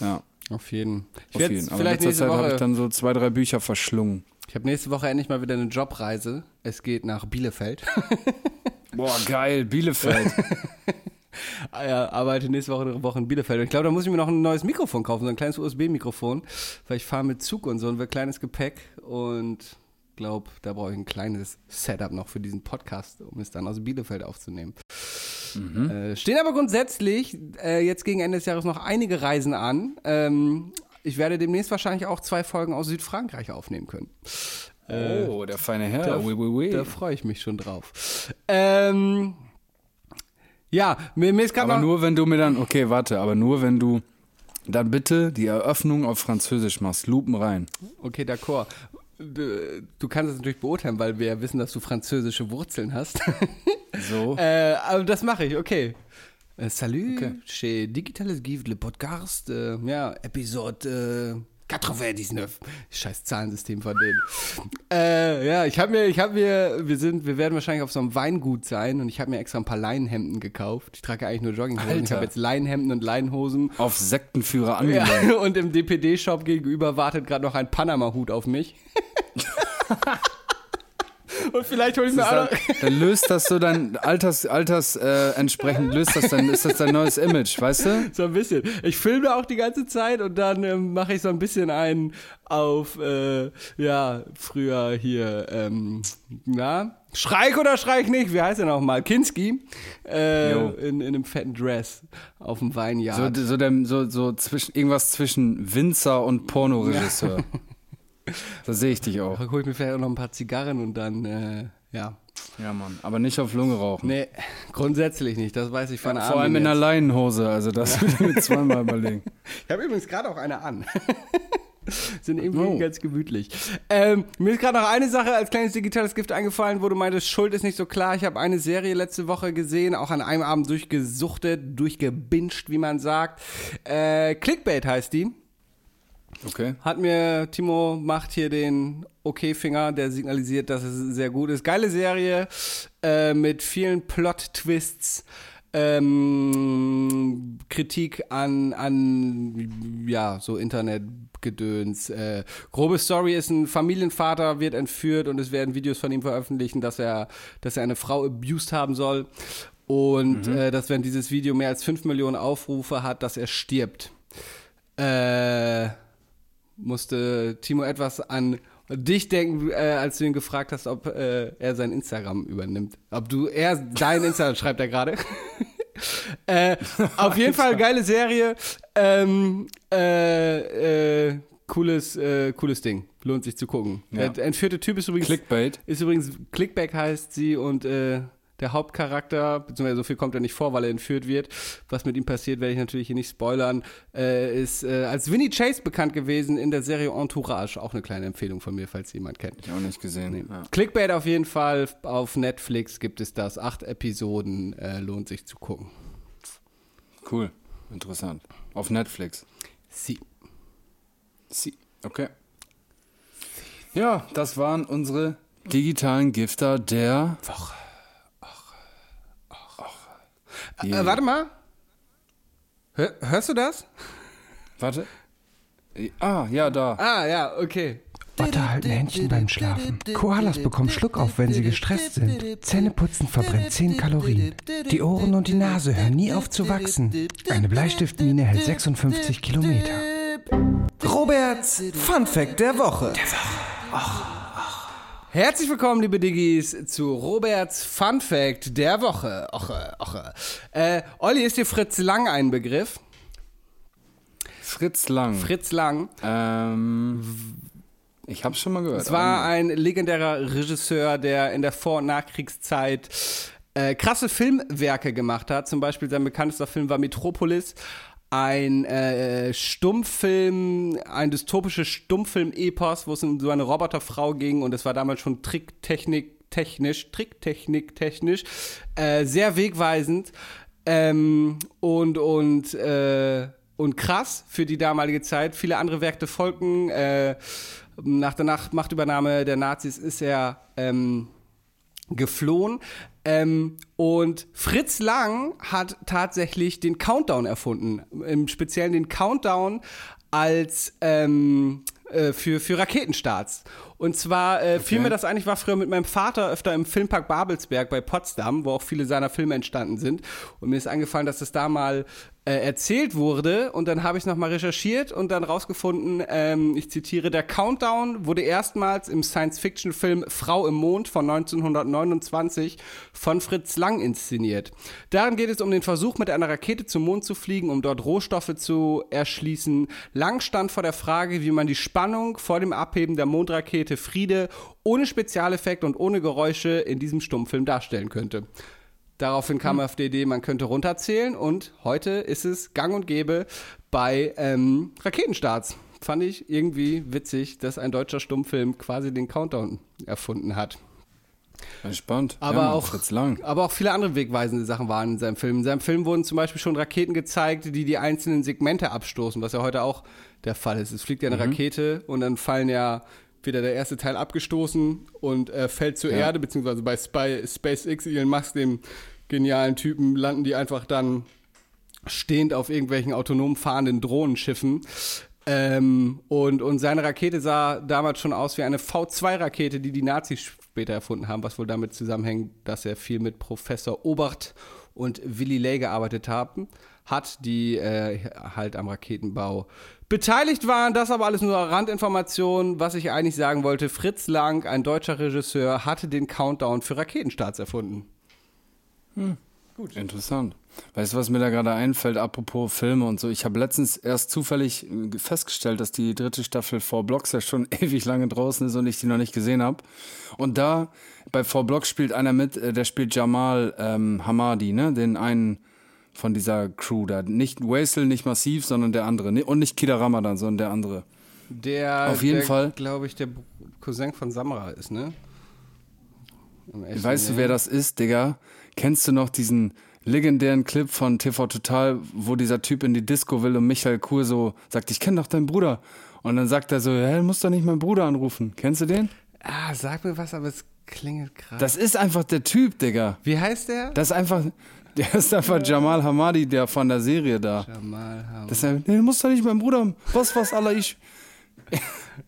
ja, Auf jeden. Ich auf jeden. Aber in vielleicht letzter Zeit habe ich dann so zwei, drei Bücher verschlungen. Ich habe nächste Woche endlich mal wieder eine Jobreise. Es geht nach Bielefeld. Boah, geil, Bielefeld. ja, arbeite nächste Woche eine Woche in Bielefeld. Und ich glaube, da muss ich mir noch ein neues Mikrofon kaufen, so ein kleines USB-Mikrofon, weil ich fahre mit Zug und so ein kleines Gepäck und glaube, da brauche ich ein kleines Setup noch für diesen Podcast, um es dann aus Bielefeld aufzunehmen. Äh, stehen aber grundsätzlich äh, jetzt gegen Ende des Jahres noch einige Reisen an. Ähm, ich werde demnächst wahrscheinlich auch zwei Folgen aus Südfrankreich aufnehmen können. oh, der feine Herr. Da, oui, oui, oui. da freue ich mich schon drauf. Ähm, ja, mir, mir ist gerade aber nur, wenn du mir dann, okay, warte, aber nur, wenn du dann bitte die Eröffnung auf Französisch machst. Lupen rein. Okay, d'accord. Du, du kannst es natürlich beurteilen, weil wir ja wissen, dass du französische Wurzeln hast. So. äh, aber das mache ich, okay. Äh, salut, Okay. chez Digitales Give le Podcast. Äh, ja, Episode äh, 99. Scheiß Zahlensystem von denen. Äh, ja, ich habe mir, ich habe mir, wir sind, wir werden wahrscheinlich auf so einem Weingut sein und ich habe mir extra ein paar Leinenhemden gekauft. Ich trage eigentlich nur Jogginghosen. Ich Alter. habe jetzt Leinenhemden und Leinenhosen. Auf Sektenführer angelegt. Ja, und im DPD-Shop gegenüber wartet gerade noch ein Panama-Hut auf mich. und vielleicht hole ich mir auch Dann, noch. dann löst das so dein Alters, Alters äh, entsprechend löst das dann, ist das dein neues Image, weißt du? So ein bisschen. Ich filme auch die ganze Zeit und dann ähm, mache ich so ein bisschen einen auf, äh, ja, früher hier, ähm, na, Schreik oder Schreik nicht, wie heißt er nochmal? Kinski, äh, in, in einem fetten Dress auf dem Weinjahr. So, so, der, so, so zwischen, irgendwas zwischen Winzer und Pornoregisseur. Da sehe ich dich auch. Da hole ich mir vielleicht auch noch ein paar Zigarren und dann, äh, ja. Ja, Mann. Aber nicht auf Lunge rauchen. Nee, grundsätzlich nicht, das weiß ich von Vor allem in einer jetzt. Leinenhose, also das würde ich mir zweimal überlegen. Ich habe übrigens gerade auch eine an. Sind irgendwie Oh. ganz gemütlich. Ähm, mir ist gerade noch eine Sache als kleines digitales Gift eingefallen, wo du meintest, Schuld ist nicht so klar. Ich habe eine Serie letzte Woche gesehen, auch an einem Abend durchgesuchtet, durchgebinged, wie man sagt. Äh, Clickbait heißt die. Okay. Hat mir, Timo macht hier den Okay-Finger, der signalisiert, dass es sehr gut ist. Geile Serie äh, mit vielen Plot-Twists. Ähm, Kritik an, an, ja, so Internetgedöns. Äh, grobe Story ist, ein Familienvater wird entführt und es werden Videos von ihm veröffentlichen, dass er, dass er eine Frau abused haben soll. Und äh, dass, wenn dieses Video mehr als 5 Millionen Aufrufe hat, dass er stirbt. Äh, musste Timo etwas an dich denken, äh, als du ihn gefragt hast, ob äh, er sein Instagram übernimmt. Ob du er dein Instagram schreibt er gerade. äh, auf jeden Fall geile Serie. Ähm, äh, äh, cooles, äh, cooles Ding. Lohnt sich zu gucken. Ja. Der entführte Typ ist übrigens Clickbait. ist übrigens, Clickback heißt sie und der Hauptcharakter, beziehungsweise so viel kommt er nicht vor, weil er entführt wird. Was mit ihm passiert, werde ich natürlich hier nicht spoilern. Äh, ist äh, als Winnie Chase bekannt gewesen in der Serie Entourage. Auch eine kleine Empfehlung von mir, falls jemand kennt. Ich auch nicht gesehen. Ja. Clickbait auf jeden Fall. Auf Netflix gibt es das. Acht Episoden. Äh, lohnt sich zu gucken. Cool. Interessant. Auf Netflix. Sie. Sie. Okay. Ja, das waren unsere digitalen Gifter der Woche. Äh, warte mal. Hör, hörst du das? Warte. Ah, ja, da. Ah, ja, okay. Otter halten Händchen beim Schlafen. Koalas bekommen Schluckauf, wenn sie gestresst sind. Zähneputzen verbrennt 10 Kalorien. Die Ohren und die Nase hören nie auf zu wachsen. Eine Bleistiftmine hält 56 Kilometer. Roberts Fun Fact der Woche. Herzlich willkommen, liebe Diggis, zu Roberts Fun Fact der Woche. Oche, oche. Äh, Olli, ist dir Fritz Lang ein Begriff? Fritz Lang. Fritz Lang. ähm, ich hab's schon mal gehört. Es war ein legendärer Regisseur, der in der Vor- und Nachkriegszeit äh, krasse Filmwerke gemacht hat. Zum Beispiel sein bekanntester Film war Metropolis. Ein äh, Stummfilm, ein dystopisches Stummfilm-Epos, wo es um so eine Roboterfrau ging und es war damals schon Tricktechnik technisch, Tricktechnik technisch, äh, sehr wegweisend ähm, und und äh, und krass für die damalige Zeit. Viele andere Werke folgten. Äh, nach der Machtübernahme der Nazis ist er ähm, geflohen. Ähm, und Fritz Lang hat tatsächlich den Countdown erfunden. Im Speziellen den Countdown als ähm, äh, für, für Raketenstarts. Und zwar äh, fiel mir das eigentlich, war früher mit meinem Vater öfter im Filmpark Babelsberg bei Potsdam, wo auch viele seiner Filme entstanden sind. Und mir ist eingefallen, dass das da mal äh, erzählt wurde. Und dann habe ich nochmal recherchiert und dann rausgefunden, ähm, ich zitiere, der Countdown wurde erstmals im Science-Fiction-Film Frau im Mond von 1929 von Fritz Lang inszeniert. Darin geht es um den Versuch, mit einer Rakete zum Mond zu fliegen, um dort Rohstoffe zu erschließen. Lang stand vor der Frage, wie man die Spannung vor dem Abheben der Mondrakete Friede ohne Spezialeffekt und ohne Geräusche in diesem Stummfilm darstellen könnte. Daraufhin kam er auf die Idee, man könnte runterzählen und heute ist es gang und gäbe bei ähm, Raketenstarts. Fand ich irgendwie witzig, dass ein deutscher Stummfilm quasi den Countdown erfunden hat. Entspannt. Aber, ja, auch, aber auch viele andere wegweisende Sachen waren in seinem Film. In seinem Film wurden zum Beispiel schon Raketen gezeigt, die die einzelnen Segmente abstoßen, was ja heute auch der Fall ist. Es fliegt ja eine Rakete und dann fallen ja wieder der erste Teil abgestoßen und äh, fällt zur Ja. Erde, beziehungsweise bei Spy, SpaceX, Elon Musk, dem genialen Typen, landen die einfach dann stehend auf irgendwelchen autonom fahrenden Drohnenschiffen. Ähm, und, und seine Rakete sah damals schon aus wie eine V2-Rakete, die die Nazis später erfunden haben, was wohl damit zusammenhängt, dass er viel mit Professor Obert und Willy Ley gearbeitet haben, hat, die äh, halt am Raketenbau beteiligt waren. Das aber alles nur Randinformationen. Was ich eigentlich sagen wollte, Fritz Lang, ein deutscher Regisseur, hatte den Countdown für Raketenstarts erfunden. Interessant. Weißt du, was mir da gerade einfällt, apropos Filme und so? Ich habe letztens erst zufällig äh, festgestellt, dass die dritte Staffel Four Blocks ja schon ewig lange draußen ist und ich die noch nicht gesehen habe. Und da bei Four Blocks spielt einer mit, äh, der spielt Jamal ähm, Hamadi, ne? Den einen von dieser Crew da. Nicht Waisel, nicht Massiv, sondern der andere. Und nicht Kida Ramadan, sondern der andere. Der, Auf jeden der, Fall. glaube ich, der Cousin von Samra ist, ne? Weißt du, wer das ist, Digga? Kennst du noch diesen legendären Clip von TV Total, wo dieser Typ in die Disco will und Michael Kur so sagt, ich kenne doch deinen Bruder. Und dann sagt er so, hä, du musst doch nicht meinen Bruder anrufen. Kennst du den? Ah, sag mir was, aber es klingelt gerade. Das ist einfach der Typ, Digga. Wie heißt der? Das ist einfach, der ist einfach Jamal Hamadi, der von der Serie da. Jamal Ham. Das ist, einfach, nee, du musst doch nicht meinen Bruder haben. Was, was, Allah, ich.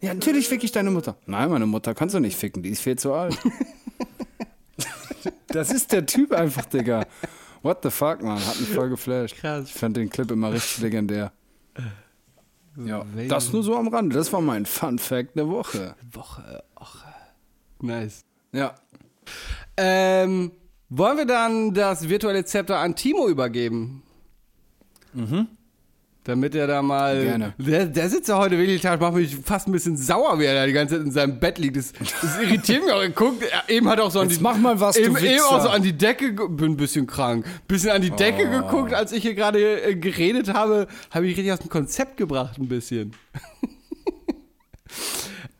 Ja, natürlich fick ich deine Mutter. Nein, meine Mutter kannst du nicht ficken, die ist viel zu alt. Das ist der Typ einfach, Digga. What the fuck, man? Hat mich voll geflasht. Krass. Ich fand den Clip immer richtig legendär. Ja, das nur so am Rande. Das war mein Fun Fact der Woche. Woche. Och. Nice. Ja. Ähm, wollen wir dann das virtuelle Zepter an Timo übergeben? Mhm. Damit er da mal. Gerne. Der, der sitzt ja heute wirklich, Tag, macht mich fast ein bisschen sauer, wie er da die ganze Zeit in seinem Bett liegt. Das, das irritiert mich auch. Er guckt, eben hat auch so an Jetzt die. mach mal was, eben, eben auch so an die Decke, bin ein bisschen krank. Bisschen an die Decke Oh. geguckt, als ich hier gerade äh, geredet habe, habe ich richtig aus dem Konzept gebracht, ein bisschen.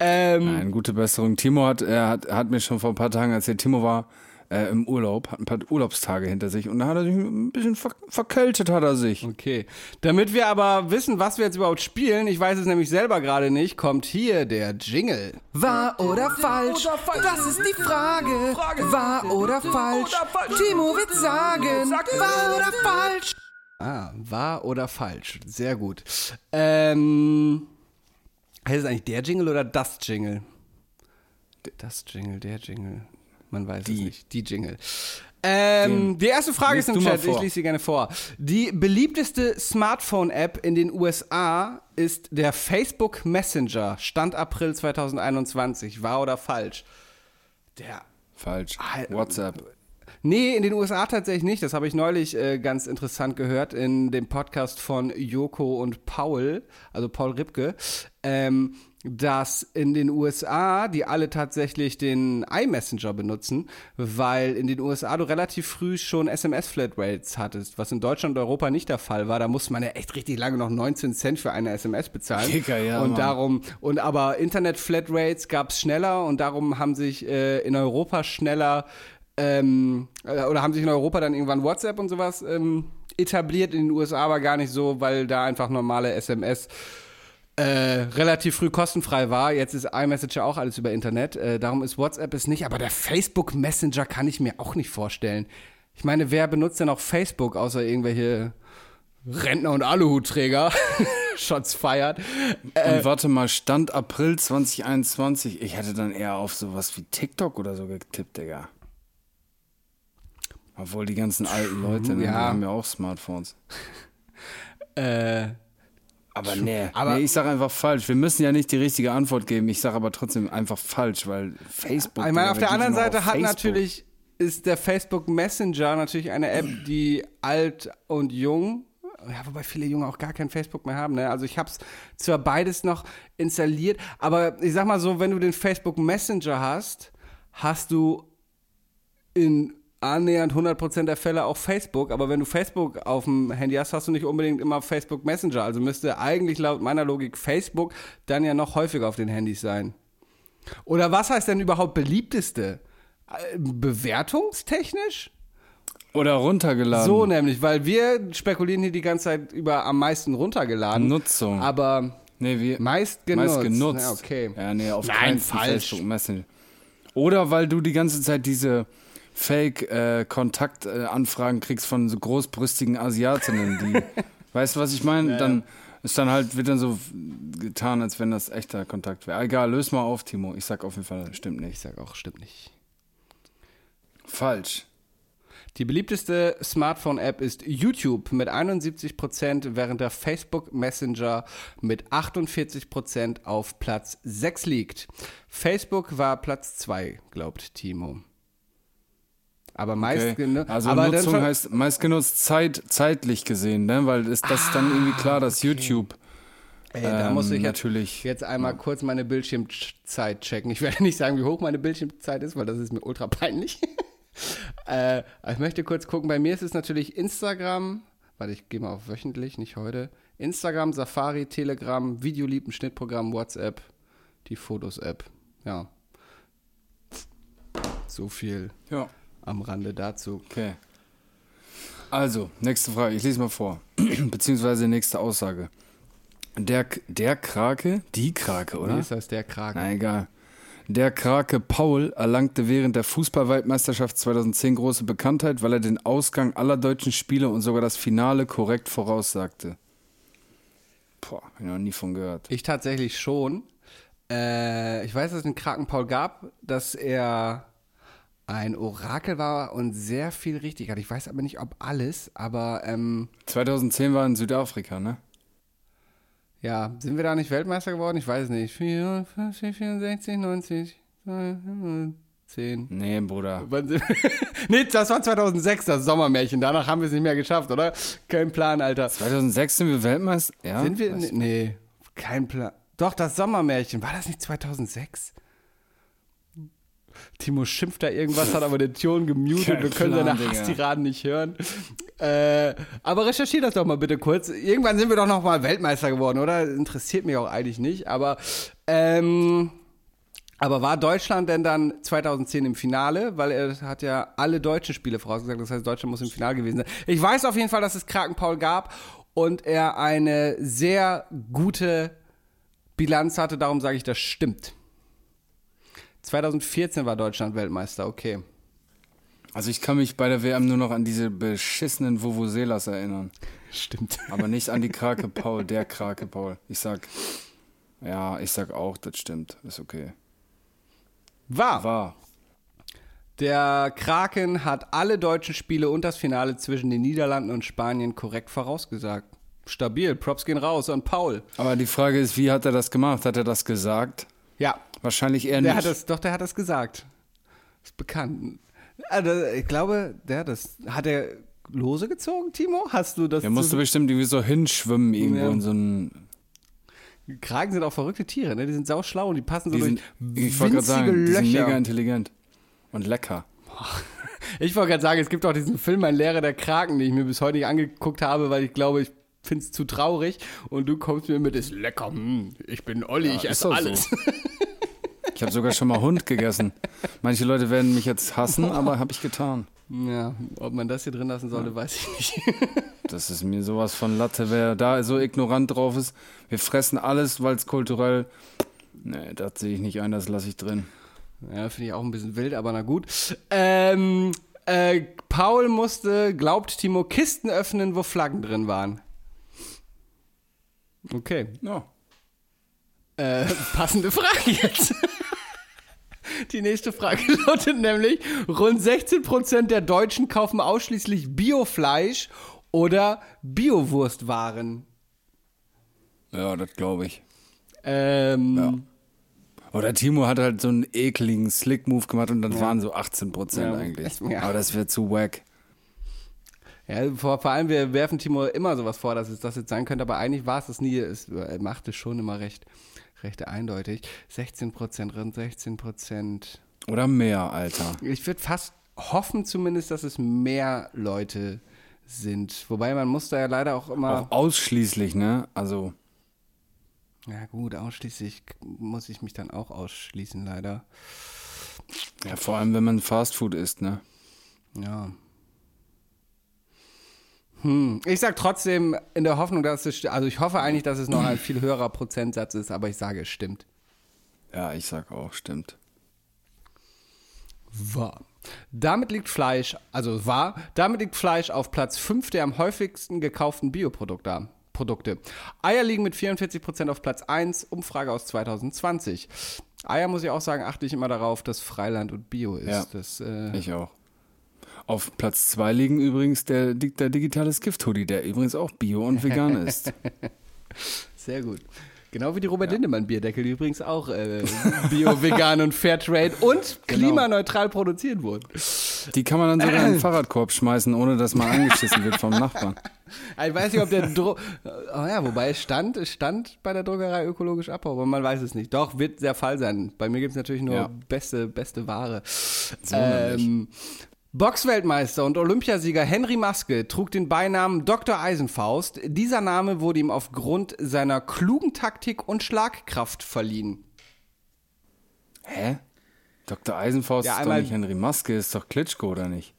ähm, Nein, gute Besserung. Timo hat, er hat, hat mir schon vor ein paar Tagen erzählt, Timo war äh, im Urlaub, hat ein paar Urlaubstage hinter sich und da hat er sich ein bisschen ver verkältet, hat er sich. Okay. Damit wir aber wissen, was wir jetzt überhaupt spielen, ich weiß es nämlich selber gerade nicht, kommt hier der Jingle. Wahr oder falsch? Das ist die Frage. Wahr oder falsch? Timo wird sagen. Wahr oder falsch? Ah, wahr oder falsch? Sehr gut. Ähm, heißt es eigentlich der Jingle oder das Jingle? Das Jingle, der Jingle. Man weiß es nicht. Die Jingle. Ähm, die erste Frage ist im Chat, ich lese sie gerne vor. Die beliebteste Smartphone-App in den USA ist der Facebook Messenger. Stand April 2021. Wahr oder falsch? Der Falsch. WhatsApp. Nee, in den USA tatsächlich nicht. Das habe ich neulich äh, ganz interessant gehört in dem Podcast von Joko und Paul, also Paul Ripke, ähm, dass in den USA die alle tatsächlich den iMessenger benutzen, weil in den USA du relativ früh schon SMS-Flatrates hattest, was in Deutschland und Europa nicht der Fall war. Da musste man ja echt richtig lange noch 19 Cent für eine SMS bezahlen. Kicker, ja, und Mann. darum, und aber Internet-Flatrates gab es schneller und darum haben sich äh, in Europa schneller ähm, äh, oder haben sich in Europa dann irgendwann WhatsApp und sowas ähm, etabliert, in den USA aber gar nicht so, weil da einfach normale SMS äh, relativ früh kostenfrei war. Jetzt ist iMessage ja auch alles über Internet. Äh, darum ist WhatsApp es nicht. Aber der Facebook Messenger kann ich mir auch nicht vorstellen. Ich meine, wer benutzt denn auch Facebook, außer irgendwelche Rentner und Aluhutträger? Shots feiert. Und warte mal, Stand April 2021. Ich hätte dann eher auf sowas wie TikTok oder so getippt, Digga. Obwohl die ganzen alten Leute, ne, die Ja. haben ja auch Smartphones. Äh, Aber nee, Aber- nee, ich sag einfach falsch. Wir müssen ja nicht die richtige Antwort geben. Ich sag aber trotzdem einfach falsch, weil Facebook. Ich meine, auf der anderen Seite hat Facebook? natürlich, ist der Facebook Messenger natürlich eine App, die alt und jung, ja, wobei viele Junge auch gar kein Facebook mehr haben, ne? Also ich habe es zwar beides noch installiert, aber ich sag mal so, wenn du den Facebook Messenger hast, hast du in annähernd 100% der Fälle auch Facebook, aber wenn du Facebook auf dem Handy hast, hast du nicht unbedingt immer Facebook Messenger, also müsste eigentlich laut meiner Logik Facebook dann ja noch häufiger auf den Handys sein. Oder was heißt denn überhaupt beliebteste? Äh, Bewertungstechnisch? Oder runtergeladen. So nämlich, weil wir spekulieren hier die ganze Zeit über am meisten runtergeladen. Nutzung. Aber nee, wie, meist genutzt. meist genutzt. Ja, okay. Ja, nee, auf Nein, keinen falsch. Facebook Messenger. Oder weil du die ganze Zeit diese Fake-Kontaktanfragen kriegst von so großbrüstigen Asiatinnen, die, weißt du, was ich meine? Dann ist dann halt, wird dann so getan, als wenn das echter Kontakt wäre. Egal, löse mal auf, Timo. Ich sag auf jeden Fall, stimmt Ich nicht. sag auch, stimmt nicht. Falsch. Die beliebteste Smartphone-App ist YouTube mit 71%, während der Facebook Messenger mit 48% auf Platz 6 liegt. Facebook war Platz 2, glaubt Timo. Aber meist Okay. Also aber Nutzung heißt meist genutzt Zeit, zeitlich gesehen, ne? weil ist das ist dann irgendwie klar, dass YouTube Ey, da muss ich ähm, jetzt, jetzt einmal kurz meine Bildschirmzeit checken. Ich werde nicht sagen, wie hoch meine Bildschirmzeit ist, weil das ist mir ultra peinlich. äh, ich möchte kurz gucken. Bei mir ist es natürlich Instagram. Warte, ich gehe mal auf wöchentlich, nicht heute. Instagram, Safari, Telegram, Videolieben, Schnittprogramm, WhatsApp, die Fotos-App. Ja. So viel ja. Am Rande dazu. Okay. Also, nächste Frage. Ich lese mal vor. Beziehungsweise nächste Aussage. Der, der Krake, die Krake, Wie oder? ist das der Kragen? Na egal. Der Krake Paul erlangte während der Fußballweltmeisterschaft 2010 große Bekanntheit, weil er den Ausgang aller deutschen Spiele und sogar das Finale korrekt voraussagte. Boah, hab ich noch nie von gehört. Ich tatsächlich schon. Äh, ich weiß, dass es einen Kraken Paul gab, dass er ein Orakel war und sehr viel richtig hat. Ich weiß aber nicht, ob alles, aber ähm, 2010 war in Südafrika, ne? ja, sind wir da nicht Weltmeister geworden? Ich weiß es nicht. 54, 64, 90, 10. Nee, Bruder. Nee, das war 2006, das Sommermärchen. Danach haben wir es nicht mehr geschafft, oder? Kein Plan, Alter. 2006 sind wir Weltmeister? Ja? Sind wir? Nee, kein Plan. Doch, das Sommermärchen. War das nicht 2006? Timo schimpft da irgendwas, hat aber den Ton gemutet. Kein Wir können Plan, seine. Hasstiraden nicht hören. Äh, aber recherchier das doch mal bitte kurz. Irgendwann sind wir doch noch mal Weltmeister geworden, oder? Interessiert mich auch eigentlich nicht. Aber, ähm, aber war Deutschland denn dann 2010 im Finale? Weil er hat ja alle deutschen Spiele vorausgesagt. Das heißt, Deutschland muss im Finale gewesen sein. Ich weiß auf jeden Fall, dass es Kraken Paul gab und er eine sehr gute Bilanz hatte. Darum sage ich, das stimmt. 2014 war Deutschland Weltmeister, okay. Also ich kann mich bei der WM nur noch an diese beschissenen Vuvuzelas erinnern. Stimmt. Aber nicht an die Krake Paul, der Krake Paul. Ich sag, ja, ich sag auch, das stimmt. Ist okay. War. War. Der Kraken hat alle deutschen Spiele und das Finale zwischen den Niederlanden und Spanien korrekt vorausgesagt. Stabil, Props gehen raus an Paul. Aber die Frage ist, wie hat er das gemacht? Hat er das gesagt? Ja, Wahrscheinlich eher der nicht. hat das, doch, der hat das gesagt. Ist bekannt. Also, ich glaube, ja, das hat er lose gezogen, Timo? Hast du das? Der musste bestimmt irgendwie so hinschwimmen irgendwo Ja. in so einen. Kragen sind auch verrückte Tiere, ne? Die sind sauschlau und die passen so Die durch sind, ich wollte gerade winzige sagen, die sind Löcher. mega intelligent. Und lecker. Ich wollte gerade sagen, es gibt auch diesen Film Mein Lehrer der Kraken, den ich mir bis heute nicht angeguckt habe, weil ich glaube, ich finde es zu traurig. Und du kommst mir mit, ist lecker, hm, ich bin Olli, ich ist esse doch so. Ich habe sogar schon mal Hund gegessen. Manche Leute werden mich jetzt hassen, aber habe ich getan. Ja, ob man das hier drin lassen sollte, weiß ich nicht. Das ist mir sowas von Latte, wer da so ignorant drauf ist. Wir fressen alles, weil es kulturell. Nee, das sehe ich nicht ein, das lasse ich drin. Ja, finde ich auch ein bisschen wild, aber na gut. Ähm, äh, Paul musste, glaubt Timo, Kisten öffnen, wo Flaggen drin waren. Okay. Ja. Äh, passende Frage jetzt. Die nächste Frage lautet nämlich: Rund 16% der Deutschen kaufen ausschließlich Biofleisch oder Biowurstwaren. Ja, das glaube ich. Ähm, Ja. Oder Timo hat halt so einen ekligen Slick-Move gemacht und dann waren so 18 Prozent Ja. eigentlich. Ja. Aber das wäre zu wack. Ja, vor, vor allem, wir werfen Timo immer sowas vor, dass es das jetzt sein könnte, aber eigentlich war es das nie. Es er macht es schon immer recht, recht eindeutig. 16 Prozent, rund 16 Prozent. Oder mehr, Alter. Ich würde fast hoffen zumindest, dass es mehr Leute sind. Wobei man muss da ja leider auch immer. Auch ausschließlich, ne? Also, Ja gut, ausschließlich muss ich mich dann auch ausschließen, leider. ja, vor allem, wenn man Fastfood isst, ne? Ja. Hm. Ich sag trotzdem in der Hoffnung, dass es, also ich hoffe eigentlich, dass es noch ein viel höherer Prozentsatz ist, aber ich sage, es stimmt. Ja, ich sag auch, stimmt. War. Damit liegt Fleisch, also war, damit liegt Fleisch auf Platz 5 der am häufigsten gekauften Bioprodukte. Produkte. Eier liegen mit 44% auf Platz 1, Umfrage aus 2020. Eier muss ich auch sagen, achte ich immer darauf, dass Freiland und Bio ist. Ja. Das, äh, Ich auch. Auf Platz 2 liegen übrigens der, der digitale Skift-Hoodie, der übrigens auch bio und vegan ist. Sehr gut. Genau wie die Robert Lindemann Bierdeckel, die übrigens auch äh, bio, vegan und Fairtrade und klimaneutral produziert wurden. Die kann man dann sogar in den Fahrradkorb schmeißen, ohne dass man angeschissen wird vom Nachbarn. Ich weiß nicht, ob der Dro oh ja, wobei es stand, es stand bei der Druckerei ökologisch Abbau, aber man weiß es nicht. Doch, wird der Fall sein. Bei mir gibt es natürlich nur Ja. beste, beste Ware. nämlich. ähm, Boxweltmeister und Olympiasieger Henry Maske trug den Beinamen Dr. Eisenfaust. Dieser Name wurde ihm aufgrund seiner klugen Taktik und Schlagkraft verliehen. Hä? Dr. Eisenfaust Ja, ist doch nicht Henry Maske, ist doch Klitschko, oder nicht?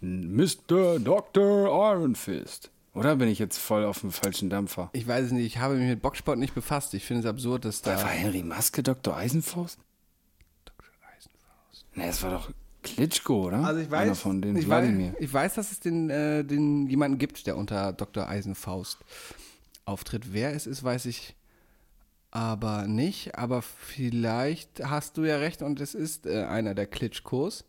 Mr. Dr. Iron Fist. Oder bin ich jetzt voll auf dem falschen Dampfer? Ich weiß es nicht, ich habe mich mit Boxsport nicht befasst. Ich finde es absurd, dass da. War Henry Maske Dr. Eisenfaust? Dr. Eisenfaust. Ne, es war doch Klitschko, oder? Also ich Einer weiß, von den ich, weiß ich weiß, dass es den, äh, den jemanden gibt, der unter Dr. Eisenfaust auftritt. Wer es ist, weiß ich aber nicht. Aber vielleicht hast du ja recht und es ist äh, einer der Klitschkos.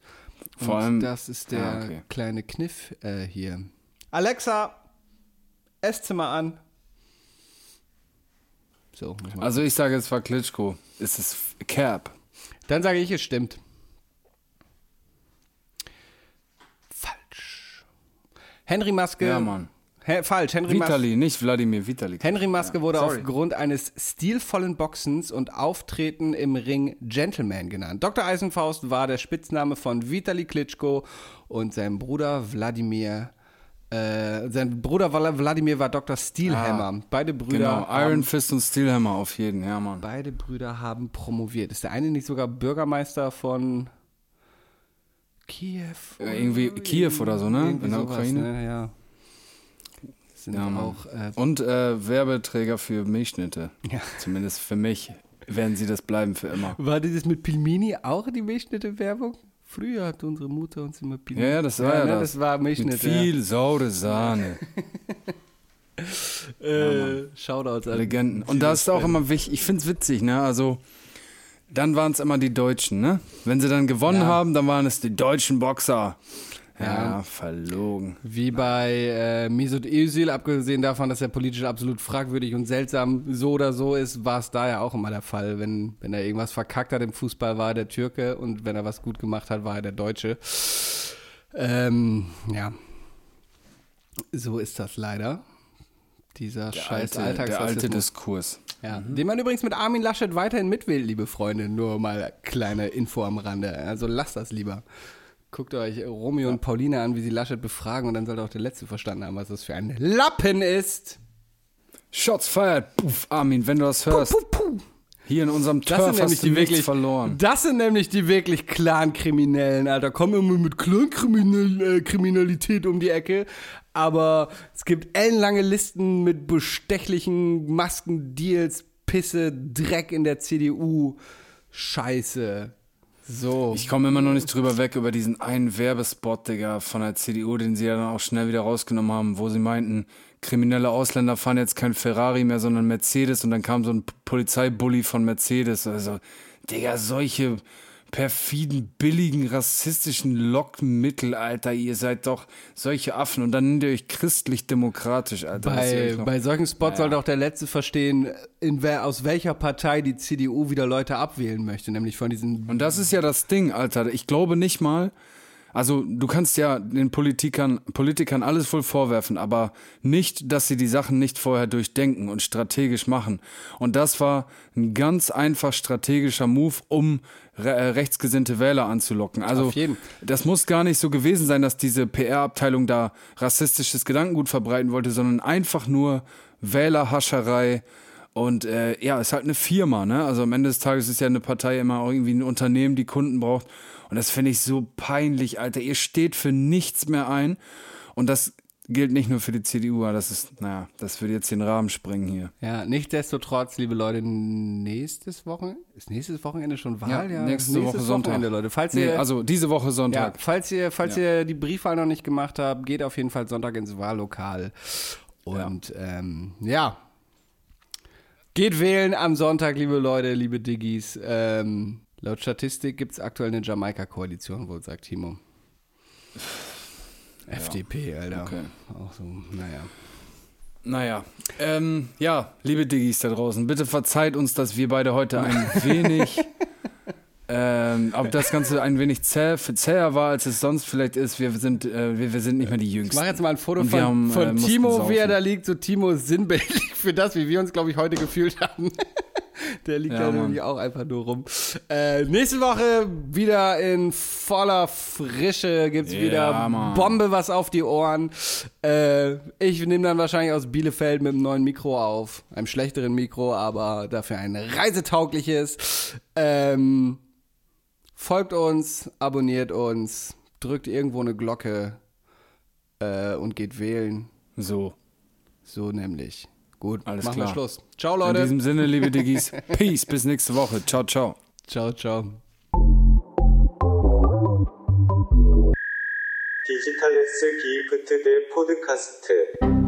Vor und allem- das ist der Ah, okay. kleine Kniff äh, hier. Alexa, Esszimmer an. So, Also ich sage, es war Klitschko. Es ist Cap. Dann sage ich, es stimmt. Henry Maske. Ja, Mann. Hä, falsch. Henry. Vitali, nicht Wladimir, Vitali. Henry Maske wurde sorry. aufgrund eines stilvollen Boxens und Auftreten im Ring Gentleman genannt. Dr. Eisenfaust war der Spitzname von Vitali Klitschko und sein Bruder Wladimir. Äh, sein Bruder Wla- Wladimir war Dr. Steelhammer. Beide Brüder Genau, Iron Fist und Steelhammer auf jeden, ja, Mann. Beide Brüder haben promoviert. Ist der eine nicht sogar Bürgermeister von Kiew? Äh, irgendwie Kiew oder so, ne? In der sowas, Ukraine. Ne? Ja. Sind Ja, auch. Äh, Und äh, Werbeträger für Milchschnitte. Ja. Zumindest für mich werden sie das bleiben für immer. war dieses mit Pilmini auch die Milchschnitte-Werbung? Früher hat unsere Mutter uns immer Pilmini. Ja, ja, das war ja, ne, das. Das war Milchschnitte. Mit viel saure Sahne. ja. äh, Shoutouts an. Legenden. Und da ist auch immer wichtig, ich finde es witzig, ne? Also, dann waren es immer die Deutschen, ne? Wenn sie dann gewonnen Ja. haben, dann waren es die deutschen Boxer. Ja, verlogen. Wie bei äh, Mesut Özil, abgesehen davon, dass er politisch absolut fragwürdig und seltsam so oder so ist, war es da ja auch immer der Fall. Wenn, wenn er irgendwas verkackt hat im Fußball, war er der Türke und wenn er was gut gemacht hat, war er der Deutsche. Ähm, ja. So ist das leider. Dieser scheiß Alte, der alte. Diskurs. Ja, den man übrigens mit Armin Laschet weiterhin mitwählt, liebe Freunde. Nur mal kleine Info am Rande. Also lasst das lieber. Guckt euch Romeo und Paulina an, wie sie Laschet befragen und dann sollte auch der Letzte verstanden haben, was das für ein Lappen ist. Shots fired. Puff, Armin, wenn du das hörst. Puh, puh. Hier in unserem Das Turf sind nämlich hast du die wirklich verloren. Das sind nämlich die wirklich klaren Kriminellen, Alter. Kommen immer mit Clankriminalität äh, Kriminalität um die Ecke. Aber es gibt ellenlange Listen mit bestechlichen Maskendeals, Pisse, Dreck in der CDU. Scheiße. So. Ich komme immer noch nicht drüber weg über diesen einen Werbespot, Digga, von der CDU, den sie ja dann auch schnell wieder rausgenommen haben, wo sie meinten, kriminelle Ausländer fahren jetzt kein Ferrari mehr, sondern Mercedes und dann kam so ein Polizeibully von Mercedes. Also, Digga, solche perfiden, billigen, rassistischen Lockmittel, Alter, ihr seid doch solche Affen und dann nennt ihr euch christlich-demokratisch, Alter. Bei, bei solchen Spots sollte auch der Letzte verstehen, in wer, aus welcher Partei die CDU wieder Leute abwählen möchte. Nämlich von diesen Und das ist ja das Ding, Alter. Ich glaube nicht mal, also du kannst ja den Politikern, Politikern alles wohl vorwerfen, aber nicht, dass sie die Sachen nicht vorher durchdenken und strategisch machen. Und das war ein ganz einfach strategischer Move, um re äh, rechtsgesinnte Wähler anzulocken. Also Auf jeden. das muss gar nicht so gewesen sein, dass diese PR-Abteilung da rassistisches Gedankengut verbreiten wollte, sondern einfach nur Wählerhascherei. Und äh, ja, ist halt eine Firma, ne? Also am Ende des Tages ist ja eine Partei immer auch irgendwie ein Unternehmen, die Kunden braucht. Und das finde ich so peinlich, Alter. Ihr steht für nichts mehr ein. Und das gilt nicht nur für die CDU, aber das ist, naja, das würde jetzt den Rahmen sprengen hier. Ja, nichtsdestotrotz, liebe Leute, nächstes Wochenende, ist nächstes Wochenende schon Wahl? Ja, nächste Woche Sonntag. Leute. Falls Nee, ihr, also diese Woche ja, Sonntag. falls ihr, falls ihr die Briefwahl noch nicht gemacht habt, geht auf jeden Fall Sonntag ins Wahllokal. Und ja, ähm, ja. geht wählen am Sonntag, liebe Leute, liebe Diggis. Ähm, laut Statistik gibt es aktuell eine Jamaika-Koalition, wohl sagt Timo. FDP, Alter. Okay. Auch so, naja. Naja, ähm, ja, liebe Diggis da draußen, bitte verzeiht uns, dass wir beide heute ein wenig, ähm, ob das Ganze ein wenig zäh, zäher war, als es sonst vielleicht ist. Wir sind, äh, wir, wir sind nicht mehr die Ich Jüngsten. mache jetzt mal ein Foto Und von, haben, äh, von mussten Timo, wie er da liegt. So Timo ist sinnbildlich für das, wie wir uns, glaube ich, heute gefühlt haben. Der liegt Ja, nämlich auch einfach nur rum. Äh, nächste Woche wieder in voller Frische gibt's Ja, wieder Mann. Bombe was auf die Ohren. Äh, ich nehme dann wahrscheinlich aus Bielefeld mit einem neuen Mikro auf. Einem schlechteren Mikro, aber dafür ein reisetaugliches. Ähm, folgt uns, abonniert uns, drückt irgendwo eine Glocke äh, und geht wählen. So, So nämlich. Gut, Alles machen klar. wir Schluss. Ciao, in Leute. diesem Sinne, liebe Diggis, Peace, bis nächste Woche. Ciao, ciao. Ciao, ciao. 디지털 S 기프트 대 포드카스트